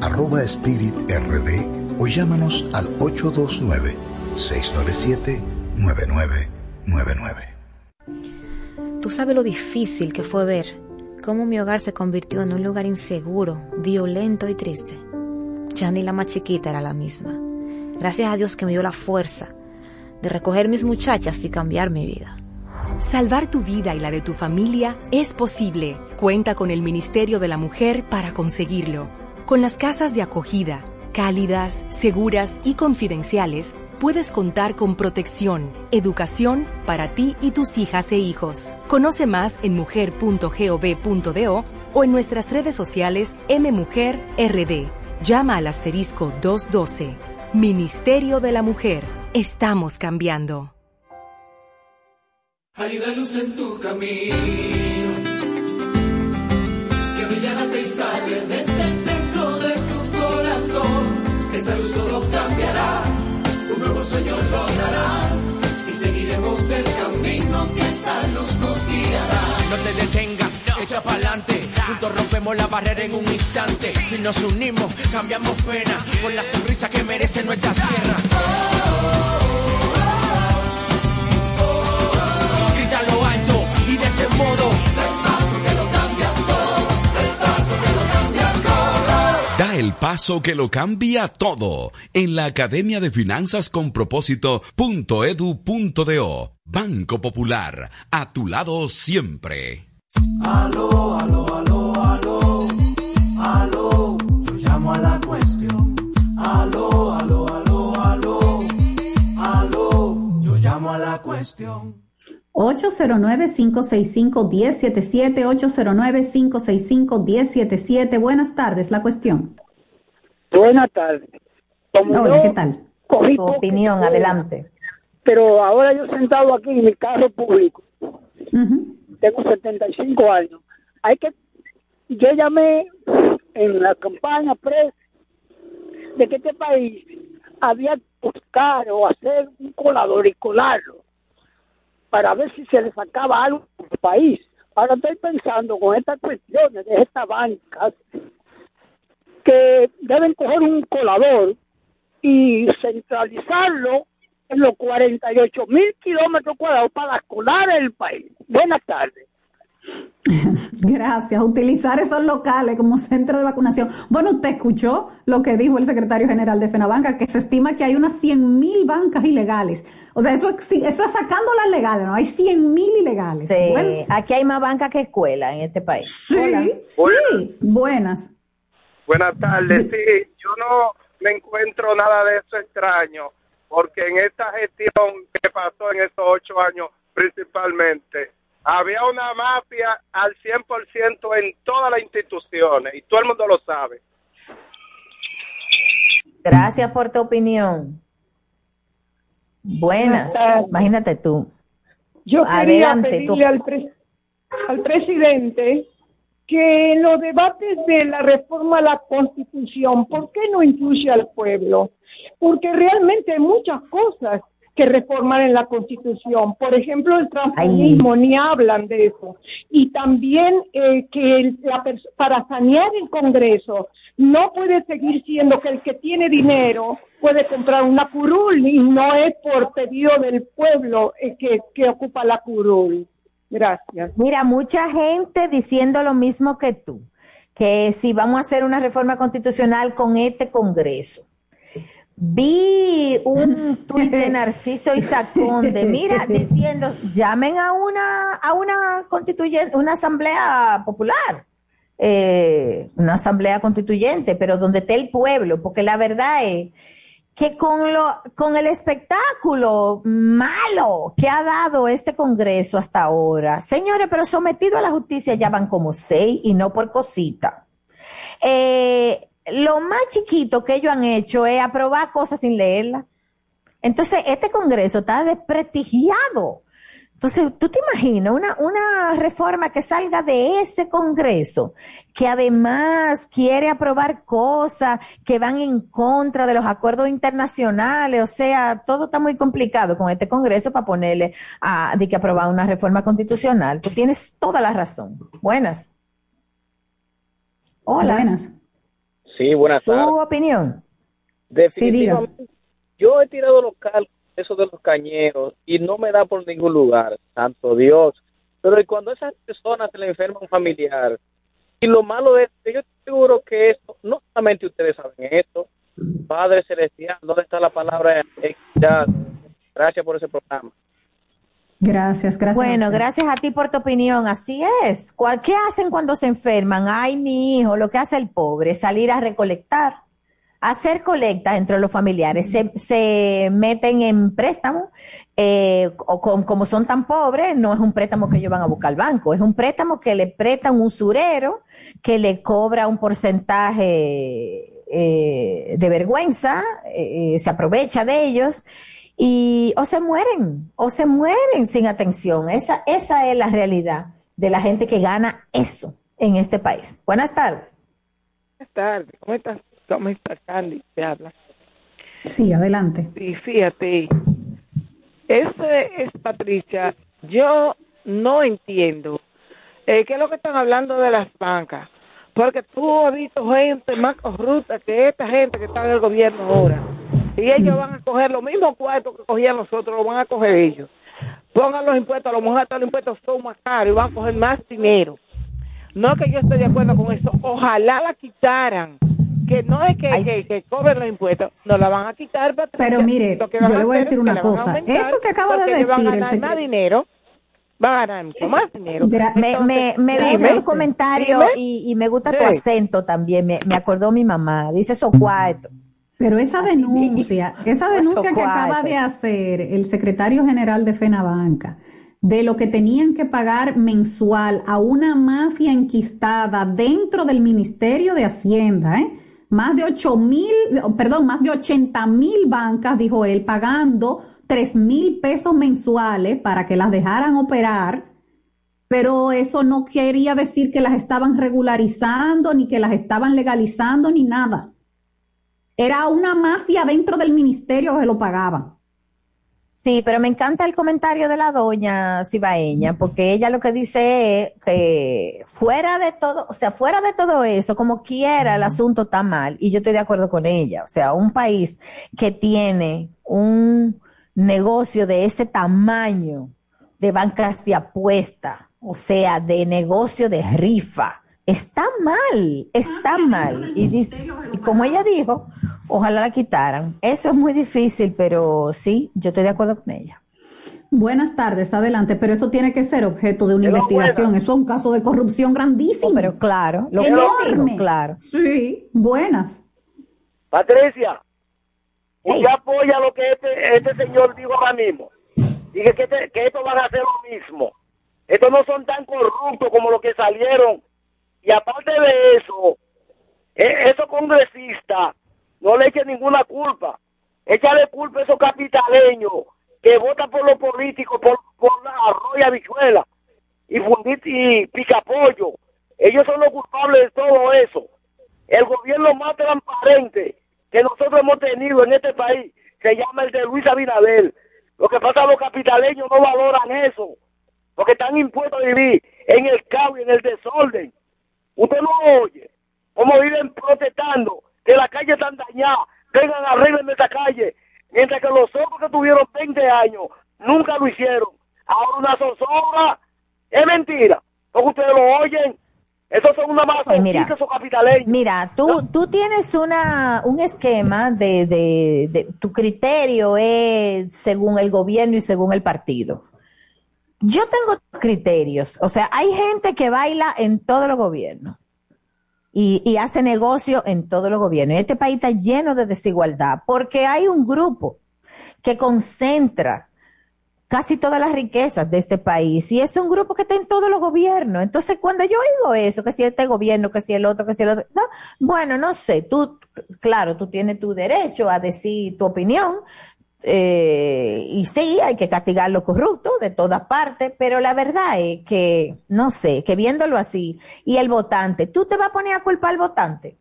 arroba Spirit RD o llámanos al 829-697-9999. Tú sabes lo difícil que fue ver cómo mi hogar se convirtió en un lugar inseguro, violento y triste. Ya ni la más chiquita era la misma. Gracias a Dios que me dio la fuerza de recoger mis muchachas y cambiar mi vida. Salvar tu vida y la de tu familia es posible. Cuenta con el Ministerio de la Mujer para conseguirlo. Con las casas de acogida, cálidas, seguras y confidenciales, puedes contar con protección, educación para ti y tus hijas e hijos. Conoce más en mujer.gov.do o en nuestras redes sociales MMujerRD. Llama al asterisco 212. Ministerio de la Mujer. Estamos cambiando. Hay una luz en tu camino brillará y sale desde el centro de tu corazón. Esa luz todo cambiará, un nuevo sueño lograrás y seguiremos el camino que esa luz nos guiará. No te detengas, echa pa'lante. Juntos rompemos la barrera en un instante. Si nos unimos, cambiamos pena por la sonrisa que merece nuestra tierra. Grita lo alto y de ese modo. Paso que lo cambia todo en la Academia de Finanzas con Propósito.edu.do. Banco Popular, a tu lado siempre. Aló, aló, aló, aló, aló, yo llamo a la cuestión. Aló, aló, aló, aló, aló, yo llamo a la cuestión. 809-565-1077, 809-565-1077. Buenas tardes, la cuestión. Buenas tardes. Como Hola, Tu opinión, adelante. Pero ahora yo sentado aquí en mi carro público, tengo 75 años. Hay que, yo llamé en la campaña pre de que este país había que buscar o hacer un colador y colarlo para ver si se le sacaba algo al país. Ahora estoy pensando con estas cuestiones de estas bancas que deben coger un colador y centralizarlo en los 48 mil kilómetros cuadrados para colar el país. Buenas tardes. Gracias. Utilizar esos locales como centro de vacunación. Bueno, usted escuchó lo que dijo el secretario general de FENABANCA, que se estima que hay unas 100 mil bancas ilegales. O sea, eso, es- eso es sacando las legales, ¿no? Hay 100 mil ilegales. Sí, Bueno, aquí hay más banca que escuela en este país. sí, sí. Buenas. Buenas tardes. Sí, yo no me encuentro nada de eso extraño, porque en esta gestión que pasó en estos ocho años principalmente, había una mafia al 100% en todas las instituciones y todo el mundo lo sabe. Gracias por tu opinión. Buenas. Imagínate tú. Yo quería Adelante, pedirle tú. al, pre- al presidente que en los debates de la reforma a la Constitución, ¿por qué no incluye al pueblo? Porque realmente hay muchas cosas que reformar en la Constitución. Por ejemplo, el transformismo, ni hablan de eso. Y también eh, que el- la para sanear el Congreso no puede seguir siendo que el que tiene dinero puede comprar una curul y no es por pedido del pueblo eh, que, que ocupa la curul. Gracias. Mira, mucha gente diciendo lo mismo que tú, que si vamos a hacer una reforma constitucional con este Congreso. Vi un tuit de Narciso Isaconde, mira, diciendo, llamen a una, a una constituyente, una asamblea popular, eh, una asamblea constituyente, pero donde esté el pueblo, porque la verdad es que con, lo, con el espectáculo malo que ha dado este Congreso hasta ahora, señores, pero sometido a la justicia ya van como seis y no por cosita. Eh, lo más chiquito que ellos han hecho es aprobar cosas sin leerlas. Entonces, este Congreso está desprestigiado. Entonces, ¿tú te imaginas una, una reforma que salga de ese Congreso, que además quiere aprobar cosas que van en contra de los acuerdos internacionales? O sea, todo está muy complicado con este Congreso para ponerle a, de que aprobar una reforma constitucional. Tú tienes toda la razón. Buenas. Hola. Buenas. Sí, buenas ¿Tu tardes. opinión? Definitivamente, yo he tirado los cálculos, eso de los cañeros, y no me da por ningún lugar, santo Dios. Pero cuando esas personas se le enferma un familiar, y lo malo es que yo estoy seguro que esto, no solamente ustedes saben esto, Padre Celestial, ¿dónde está la palabra equidad? Gracias por ese programa. Gracias, gracias. Bueno, a gracias a ti por tu opinión. Así es. ¿Cuál- ¿Qué hacen cuando se enferman? Ay, mi hijo, lo que hace el pobre, salir a recolectar, hacer colectas entre los familiares. Se, se meten en préstamo, eh, o con- como son tan pobres, no es un préstamo que ellos van a buscar al banco, es un préstamo que le presta un usurero que le cobra un porcentaje eh, de vergüenza, eh, se aprovecha de ellos y o se mueren, o se mueren sin atención. Esa, esa es la realidad de la gente que gana eso en este país. Buenas tardes. Buenas tardes, ¿cómo estás? ¿Cómo estás, Candy? Te habla. Sí, adelante. Sí, fíjate, ese es Patricia, yo no entiendo eh, qué es lo que están hablando de las bancas, porque tú has visto gente más corrupta que esta gente que está en el gobierno ahora, y ellos van a coger los mismos cuartos que cogían nosotros, lo van a coger ellos. Pongan los impuestos, a lo mejor hasta los impuestos son más caros y van a coger más dinero. No que yo estoy de acuerdo con eso, ojalá la quitaran. Que no es que, que, que cobren los impuestos, no la van a quitar. Patricia. Pero mire, Lo que van yo le voy a decir una cosa. aumentar Eso que acaba de ellos van a decir el ganar más dinero, van a ganar mucho más dinero. me me, me gusta tu comentario y, y me gusta tu acento también. Me, me acordó mi mamá. Dice eso cuarto. Pero esa denuncia, esa denuncia que acaba de hacer el secretario general de FENABanca, de lo que tenían que pagar mensual a una mafia enquistada dentro del Ministerio de Hacienda, ¿eh? Más de ocho mil, perdón, más de 80 mil bancas, dijo él, pagando tres mil pesos mensuales para que las dejaran operar pero eso no quería decir que las estaban regularizando, ni que las estaban legalizando, ni nada. Era una mafia dentro del ministerio que lo pagaba. Sí, pero me encanta el comentario de la doña Cibaeña, porque ella lo que dice es que fuera de todo, o sea, fuera de todo eso, como quiera, el asunto está mal, y yo estoy de acuerdo con ella. O sea, un país que tiene un negocio de ese tamaño de bancas de apuesta, o sea, de negocio de rifa, está mal, está mal. Y, dice- y como ella dijo, ojalá la quitaran. Eso es muy difícil, pero sí, yo estoy de acuerdo con ella. Buenas tardes, adelante, pero eso tiene que ser objeto de una investigación. buenas. Eso es un caso de corrupción grandísimo. pero claro, lo enorme. claro. Sí, buenas. Patricia, usted apoya lo que este, este señor dijo ahora mismo. Dije que, este- que estos van a hacer lo mismo. Estos no son tan corruptos como los que salieron. Y aparte de eso, e- esos congresistas no le echen ninguna culpa. Échale culpa a esos capitaleños que votan por los políticos, por, por la arroz y habichuela y y picapollo. Ellos son los culpables de todo eso. El gobierno más transparente que nosotros hemos tenido en este país se llama el de Luis Abinader. Lo que pasa los capitaleños no valoran eso, porque están impuestos a vivir en el caos y en el desorden. Usted no oye cómo viven protestando, que las calles están dañadas, vengan, arreglen esta calle, mientras que los otros que tuvieron 20 años nunca lo hicieron. Ahora una zozobra, es mentira, porque ustedes lo oyen, esos son una mala Pues mira, esos capitaleños. Mira, tú, tú tienes una, un esquema de, de, de tu criterio es según el gobierno y según el partido. Yo tengo criterios, o sea, hay gente que baila en todos los gobiernos y, y hace negocio en todos los gobiernos. Y este país está lleno de desigualdad porque hay un grupo que concentra casi todas las riquezas de este país y es un grupo que está en todos los gobiernos. Entonces, cuando yo oigo eso, que si este gobierno, que si el otro, que si el otro, no, bueno, no sé, tú, claro, tú tienes tu derecho a decir tu opinión. Eh, y sí, hay que castigar lo corrupto de todas partes, pero la verdad es que, no sé, que viéndolo así, y el votante, ¿tú te vas a poner a culpar al votante?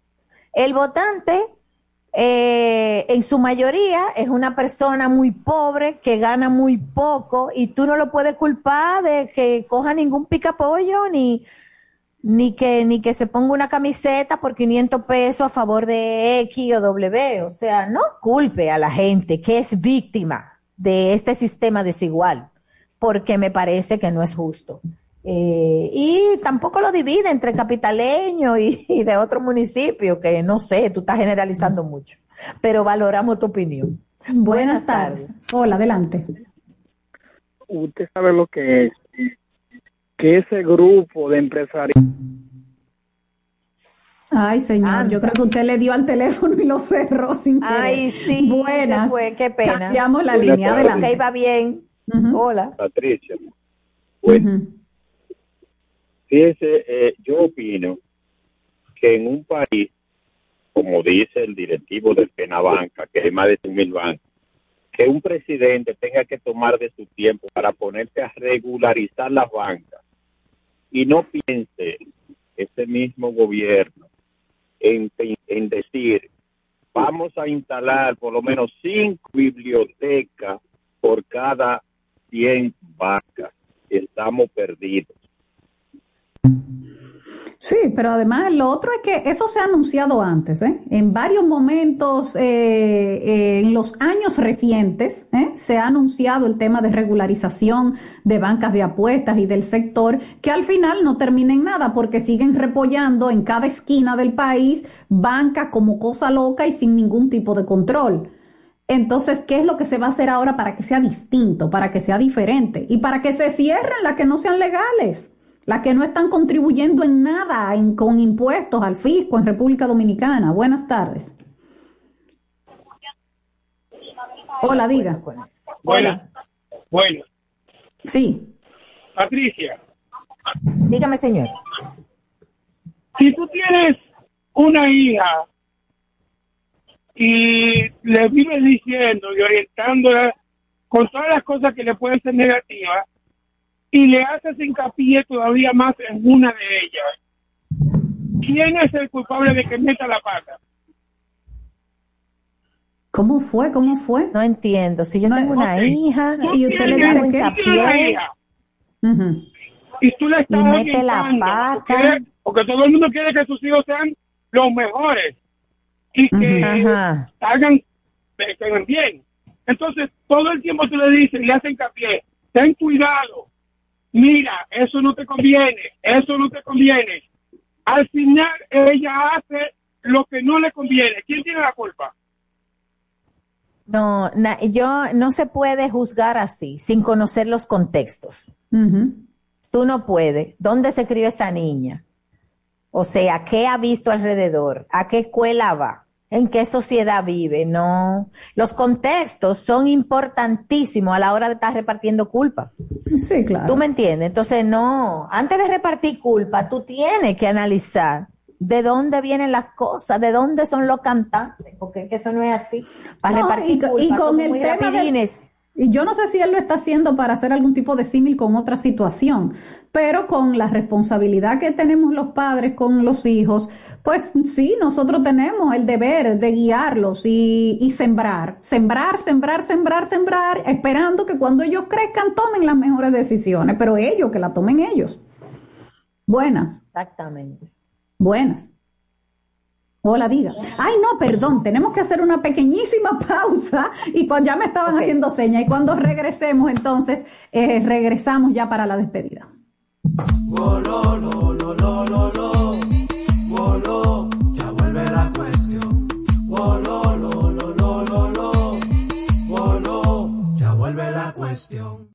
El votante eh, en su mayoría es una persona muy pobre que gana muy poco y tú no lo puedes culpar de que coja ningún picapollo ni ni que, ni que se ponga una camiseta por 500 pesos a favor de X o W. O sea, no culpe a la gente que es víctima de este sistema desigual, porque me parece que no es justo. Eh, y tampoco lo divide entre capitaleño y, y de otro municipio, que no sé, tú estás generalizando mucho, pero valoramos tu opinión. Buenas, tardes. Hola, adelante. Usted sabe lo que es que ese grupo de empresarios Ay, señor, yo creo que usted le dio al teléfono y lo cerró sin querer. Ay, sí, Buenas. se fue, qué pena. Cambiamos la Buenas línea, tardes. adelante. Ok, va bien. Hola. Patricia. Bueno, fíjese, eh, yo opino que en un país, como dice el directivo del Penabanca, que hay más de 100 mil bancos, que un presidente tenga que tomar de su tiempo para ponerse a regularizar las bancas y no piense ese mismo gobierno en, decir vamos a instalar por lo menos cinco bibliotecas por cada 100 bancas. Estamos perdidos. Sí, pero además lo otro es que eso se ha anunciado antes, ¿eh? En varios momentos, eh, eh, en los años recientes, ¿eh? se ha anunciado el tema de regularización de bancas de apuestas y del sector, que al final no termina en nada porque siguen repollando en cada esquina del país bancas como cosa loca y sin ningún tipo de control. Entonces, ¿qué es lo que se va a hacer ahora para que sea distinto, para que sea diferente y para que se cierren las que no sean legales? Las que no están contribuyendo en nada en- con impuestos al fisco en República Dominicana. Buenas tardes. Hola, diga. Bueno, bueno. Sí. Patricia, Dígame, señor. si tú tienes una hija y le vives diciendo y orientándola con todas las cosas que le pueden ser negativas y le haces hincapié todavía más en una de ellas, ¿quién es el culpable de que meta la pata? ¿Cómo fue? ¿Cómo fue? No entiendo. Si yo tengo una hija y usted le dice que- y tú le estás Y mete la pata. Porque, porque todo el mundo quiere que sus hijos sean los mejores y que que hagan bien. Entonces, todo el tiempo tú le dices y le hacen hincapié, ten cuidado, mira, eso no te conviene, eso no te conviene. Al final, ella hace lo que no le conviene. ¿Quién tiene la culpa? No, na- yo no se puede juzgar así, sin conocer los contextos. Tú no puedes. ¿Dónde se crió esa niña? O sea, ¿qué ha visto alrededor? ¿A qué escuela va? ¿En qué sociedad vive? No. Los contextos son importantísimos a la hora de estar repartiendo culpa. Sí, claro. ¿Tú me entiendes? Entonces, no. Antes de repartir culpa, tú tienes que analizar de dónde vienen las cosas, de dónde son los cantantes, porque es que eso no es así. Para No, repartir y, culpa, y con el muy tema del- rapidines. Y yo no sé si él lo está haciendo para hacer algún tipo de símil con otra situación, pero con la responsabilidad que tenemos los padres con los hijos, pues sí, nosotros tenemos el deber de guiarlos y, y sembrar, sembrar, sembrar, sembrar, sembrar, esperando que cuando ellos crezcan tomen las mejores decisiones, pero ellos, que la tomen ellos. Buenas. Exactamente. Buenas. Hola, diga. Ay, no, perdón, tenemos que hacer una pequeñísima pausa y cuando ya me estaban haciendo señas y cuando regresemos, entonces, eh, regresamos ya para la despedida. Wolo, ya vuelve la cuestión.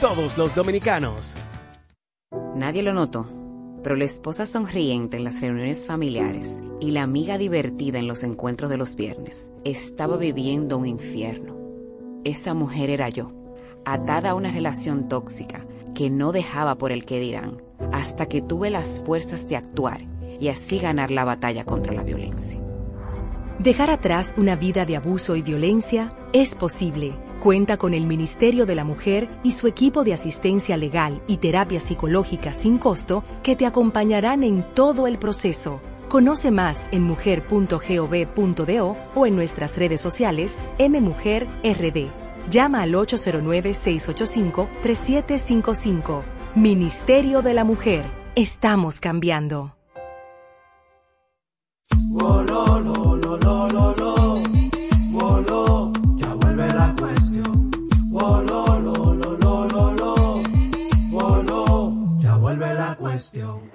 todos los dominicanos. Nadie lo notó, pero la esposa sonriente en las reuniones familiares y la amiga divertida en los encuentros de los viernes estaba viviendo un infierno. Esa mujer era yo, atada a una relación tóxica que no dejaba por el que dirán, hasta que tuve las fuerzas de actuar y así ganar la batalla contra la violencia. Dejar atrás una vida de abuso y violencia es posible. Cuenta con el Ministerio de la Mujer y su equipo de asistencia legal y terapia psicológica sin costo que te acompañarán en todo el proceso. Conoce más en mujer.gov.do o en nuestras redes sociales mmujerrd. Llama al 809-685-3755. Ministerio de la Mujer. Estamos cambiando. Vuelve la cuestión.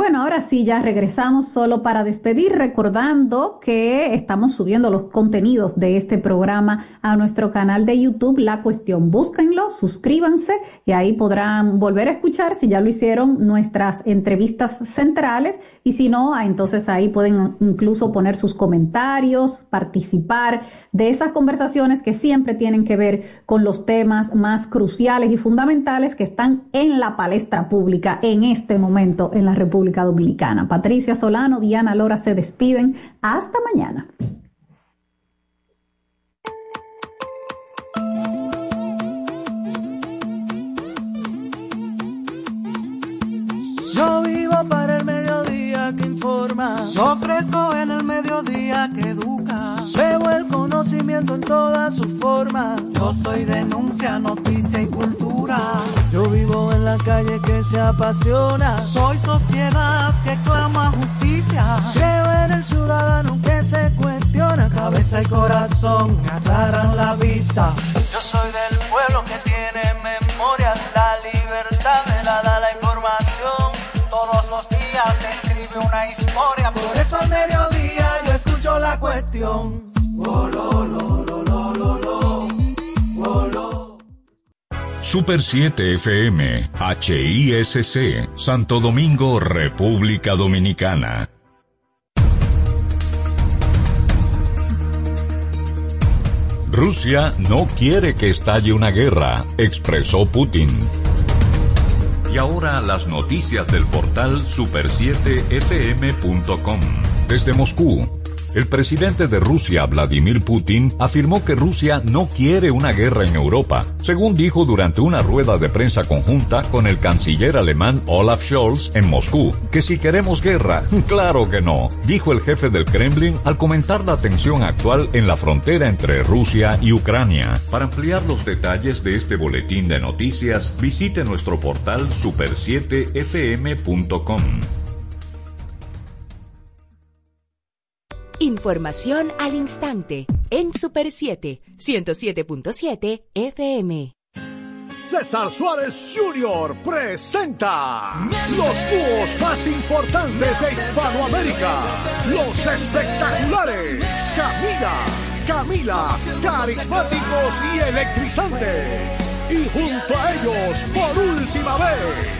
Bueno, ahora sí, ya regresamos solo para despedir, recordando que estamos subiendo los contenidos de este programa a nuestro canal de YouTube, La Cuestión. Búsquenlo, suscríbanse y ahí podrán volver a escuchar, si ya lo hicieron, nuestras entrevistas centrales y si no, ah, entonces ahí pueden incluso poner sus comentarios, participar de esas conversaciones que siempre tienen que ver con los temas más cruciales y fundamentales que están en la palestra pública en este momento en la República Dominicana. Patricia Solano, Diana Lora se despiden. Hasta mañana. Yo vivo para el mediodía que informa. Yo crezco en el mediodía que educa. Veo el conocimiento en todas sus formas. Yo soy denuncia, noticia y cultura. Yo vivo en la calle que se apasiona. Soy sociedad que clama justicia. Creo en el ciudadano que se cuestiona. Cabeza y corazón me aclaran la vista. Yo soy del pueblo que tiene memoria. La libertad me la da la información. Todos los días se escribe una historia. Por eso al mediodía yo escucho la cuestión. Super 7 FM, HISC, Santo Domingo, República Dominicana. Rusia no quiere que estalle una guerra, expresó Putin. Y ahora las noticias del portal super7fm.com. Desde Moscú, el presidente de Rusia, Vladimir Putin, afirmó que Rusia no quiere una guerra en Europa, según dijo durante una rueda de prensa conjunta con el canciller alemán Olaf Scholz en Moscú, que si queremos guerra, claro que no, dijo el jefe del Kremlin al comentar la tensión actual en la frontera entre Rusia y Ucrania. Para ampliar los detalles de este boletín de noticias, visite nuestro portal super7fm.com. Información al instante en Super 7, 107.7 FM. César Suárez Jr. presenta los dúos más importantes de Hispanoamérica, los espectaculares Camila, Camila, carismáticos y electrizantes. Y junto a ellos, por última vez,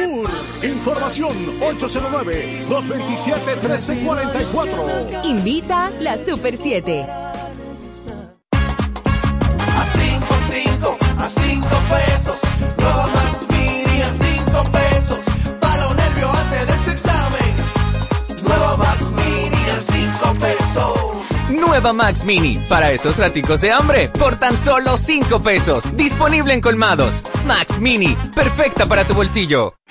Información 809-227-1344. Invita la Super 7. A 5, 5, a 5 pesos. Nueva Max Mini a 5 pesos. Para los nervios antes de ese examen. Nueva Max Mini a 5 pesos. Nueva Max Mini, para esos raticos de hambre, por tan solo 5 pesos. Disponible en colmados. Max Mini, perfecta para tu bolsillo.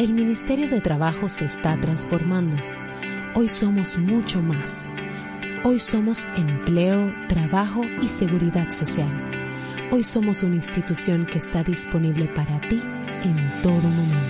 El Ministerio de Trabajo se está transformando. Hoy somos mucho más. Hoy somos empleo, trabajo y seguridad social. Hoy somos una institución que está disponible para ti en todo momento.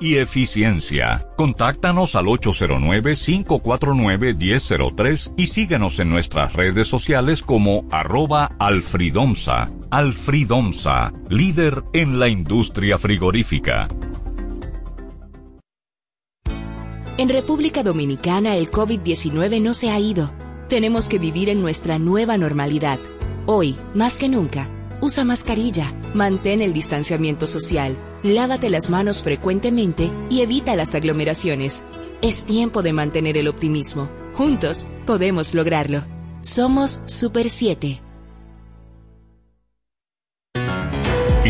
y eficiencia. Contáctanos al 809-549-1003 y síguenos en nuestras redes sociales como arroba alfridomsa. Alfridomsa, líder en la industria frigorífica. En República Dominicana el COVID-19 no se ha ido. Tenemos que vivir en nuestra nueva normalidad. Hoy, más que nunca, usa mascarilla, mantén el distanciamiento social, lávate las manos frecuentemente y evita las aglomeraciones. Es tiempo de mantener el optimismo. Juntos podemos lograrlo. Somos Super 7.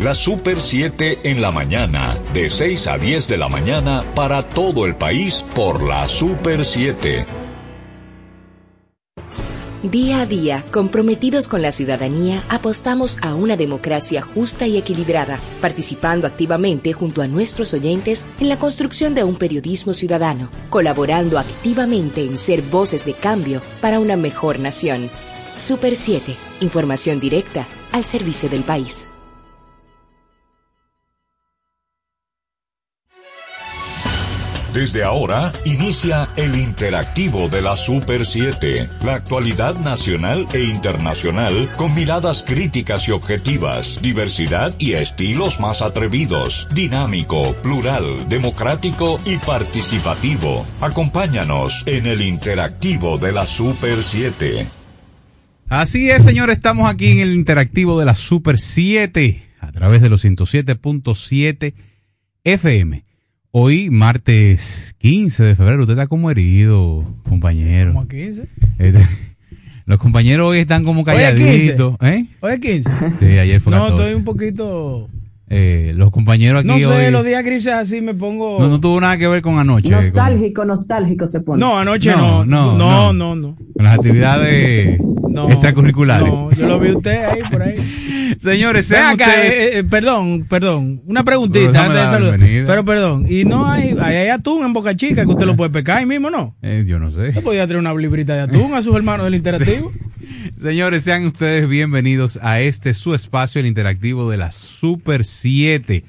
La Super 7 en la mañana, de 6 a 10 de la mañana para todo el país por la Super 7. Día a día, comprometidos con la ciudadanía, apostamos a una democracia justa y equilibrada, participando activamente junto a nuestros oyentes en la construcción de un periodismo ciudadano, colaborando activamente en ser voces de cambio para una mejor nación. Super 7, información directa al servicio del país. Desde ahora inicia el interactivo de la Super 7, la actualidad nacional e internacional con miradas críticas y objetivas, diversidad y estilos más atrevidos, dinámico, plural, democrático y participativo. Acompáñanos en el interactivo de la Super 7. Así es, señor, estamos aquí en el interactivo de la Super 7 a través de los 107.7 FM. Hoy, martes 15 de febrero, usted está como herido, compañero. ¿Cómo 15? Este, los compañeros hoy están como calladitos. ¿Eh? Hoy es 15. Sí, ayer fue 14. No, estoy un poquito... Eh, los compañeros aquí No sé, hoy... los días grises así me pongo... No, no tuvo nada que ver con anoche. Nostálgico, nostálgico se pone. No, anoche no. No, no, no. no, Con las actividades extracurriculares. No, yo lo vi usted ahí, por ahí. Señores, sean acá, ustedes... eh, eh, perdón, perdón. Una preguntita antes de saludar. Pero perdón, y no hay, hay, hay atún en Boca Chica que usted lo puede pescar ahí mismo, ¿no? Eh, yo no sé. Usted podía traer una librita de atún a sus hermanos del interactivo. Señores, sean ustedes bienvenidos a este su espacio, el interactivo de la Super 7,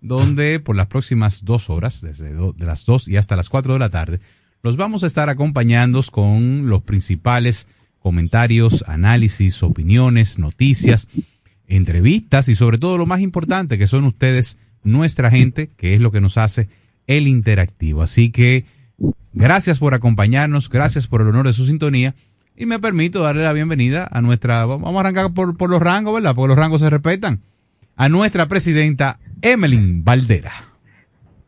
donde por las próximas dos horas, desde do- de las 2 y hasta las 4 de la tarde, los vamos a estar acompañando con los principales comentarios, análisis, opiniones, noticias, entrevistas y sobre todo lo más importante, que son ustedes, nuestra gente, que es lo que nos hace el interactivo. Así que gracias por acompañarnos, gracias por el honor de su sintonía. Y me permito darle la bienvenida a nuestra, vamos a arrancar por, por los rangos, ¿verdad? Porque los rangos se respetan. A nuestra presidenta Emeline Valdera.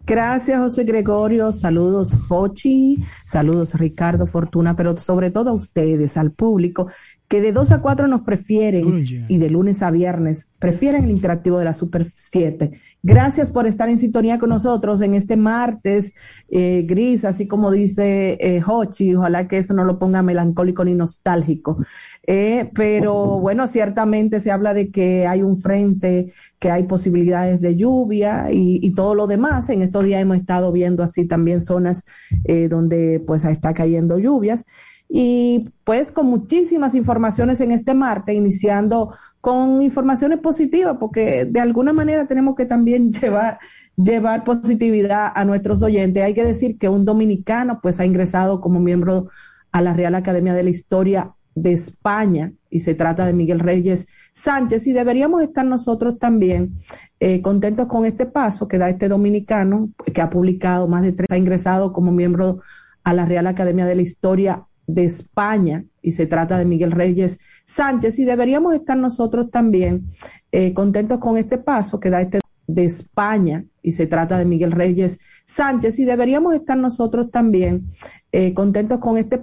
Gracias, José Gregorio. Saludos, Fochi. Saludos, Ricardo Fortuna, pero sobre todo a ustedes, al público, que de 2 a 4 nos prefieren y de lunes a viernes prefieren el interactivo de la Super 7. Gracias por estar en sintonía con nosotros en este martes eh, gris, así como dice eh, Hochi. Ojalá que eso no lo ponga melancólico ni nostálgico. Eh, pero bueno, ciertamente se habla de que hay un frente, que hay posibilidades de lluvia y, y todo lo demás. En estos días hemos estado viendo así también zonas eh, donde pues está cayendo lluvias. Y pues con muchísimas informaciones en este martes, iniciando con informaciones positivas, porque de alguna manera tenemos que también llevar, llevar positividad a nuestros oyentes. Hay que decir que un dominicano pues ha ingresado como miembro a la Real Academia de la Historia de España y se trata de Miguel Reyes Sánchez y deberíamos estar nosotros también eh, contentos con este paso que da este dominicano que ha publicado más de tres, ha ingresado como miembro a la Real Academia de la Historia de España y se trata de Miguel Reyes Sánchez y deberíamos estar nosotros también eh, contentos con este paso que da este de España y se trata de Miguel Reyes Sánchez y deberíamos estar nosotros también eh, contentos con este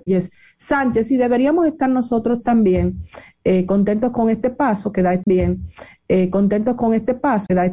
Sánchez y deberíamos estar nosotros también eh, contentos con este paso que da bien eh, contentos con este paso que da este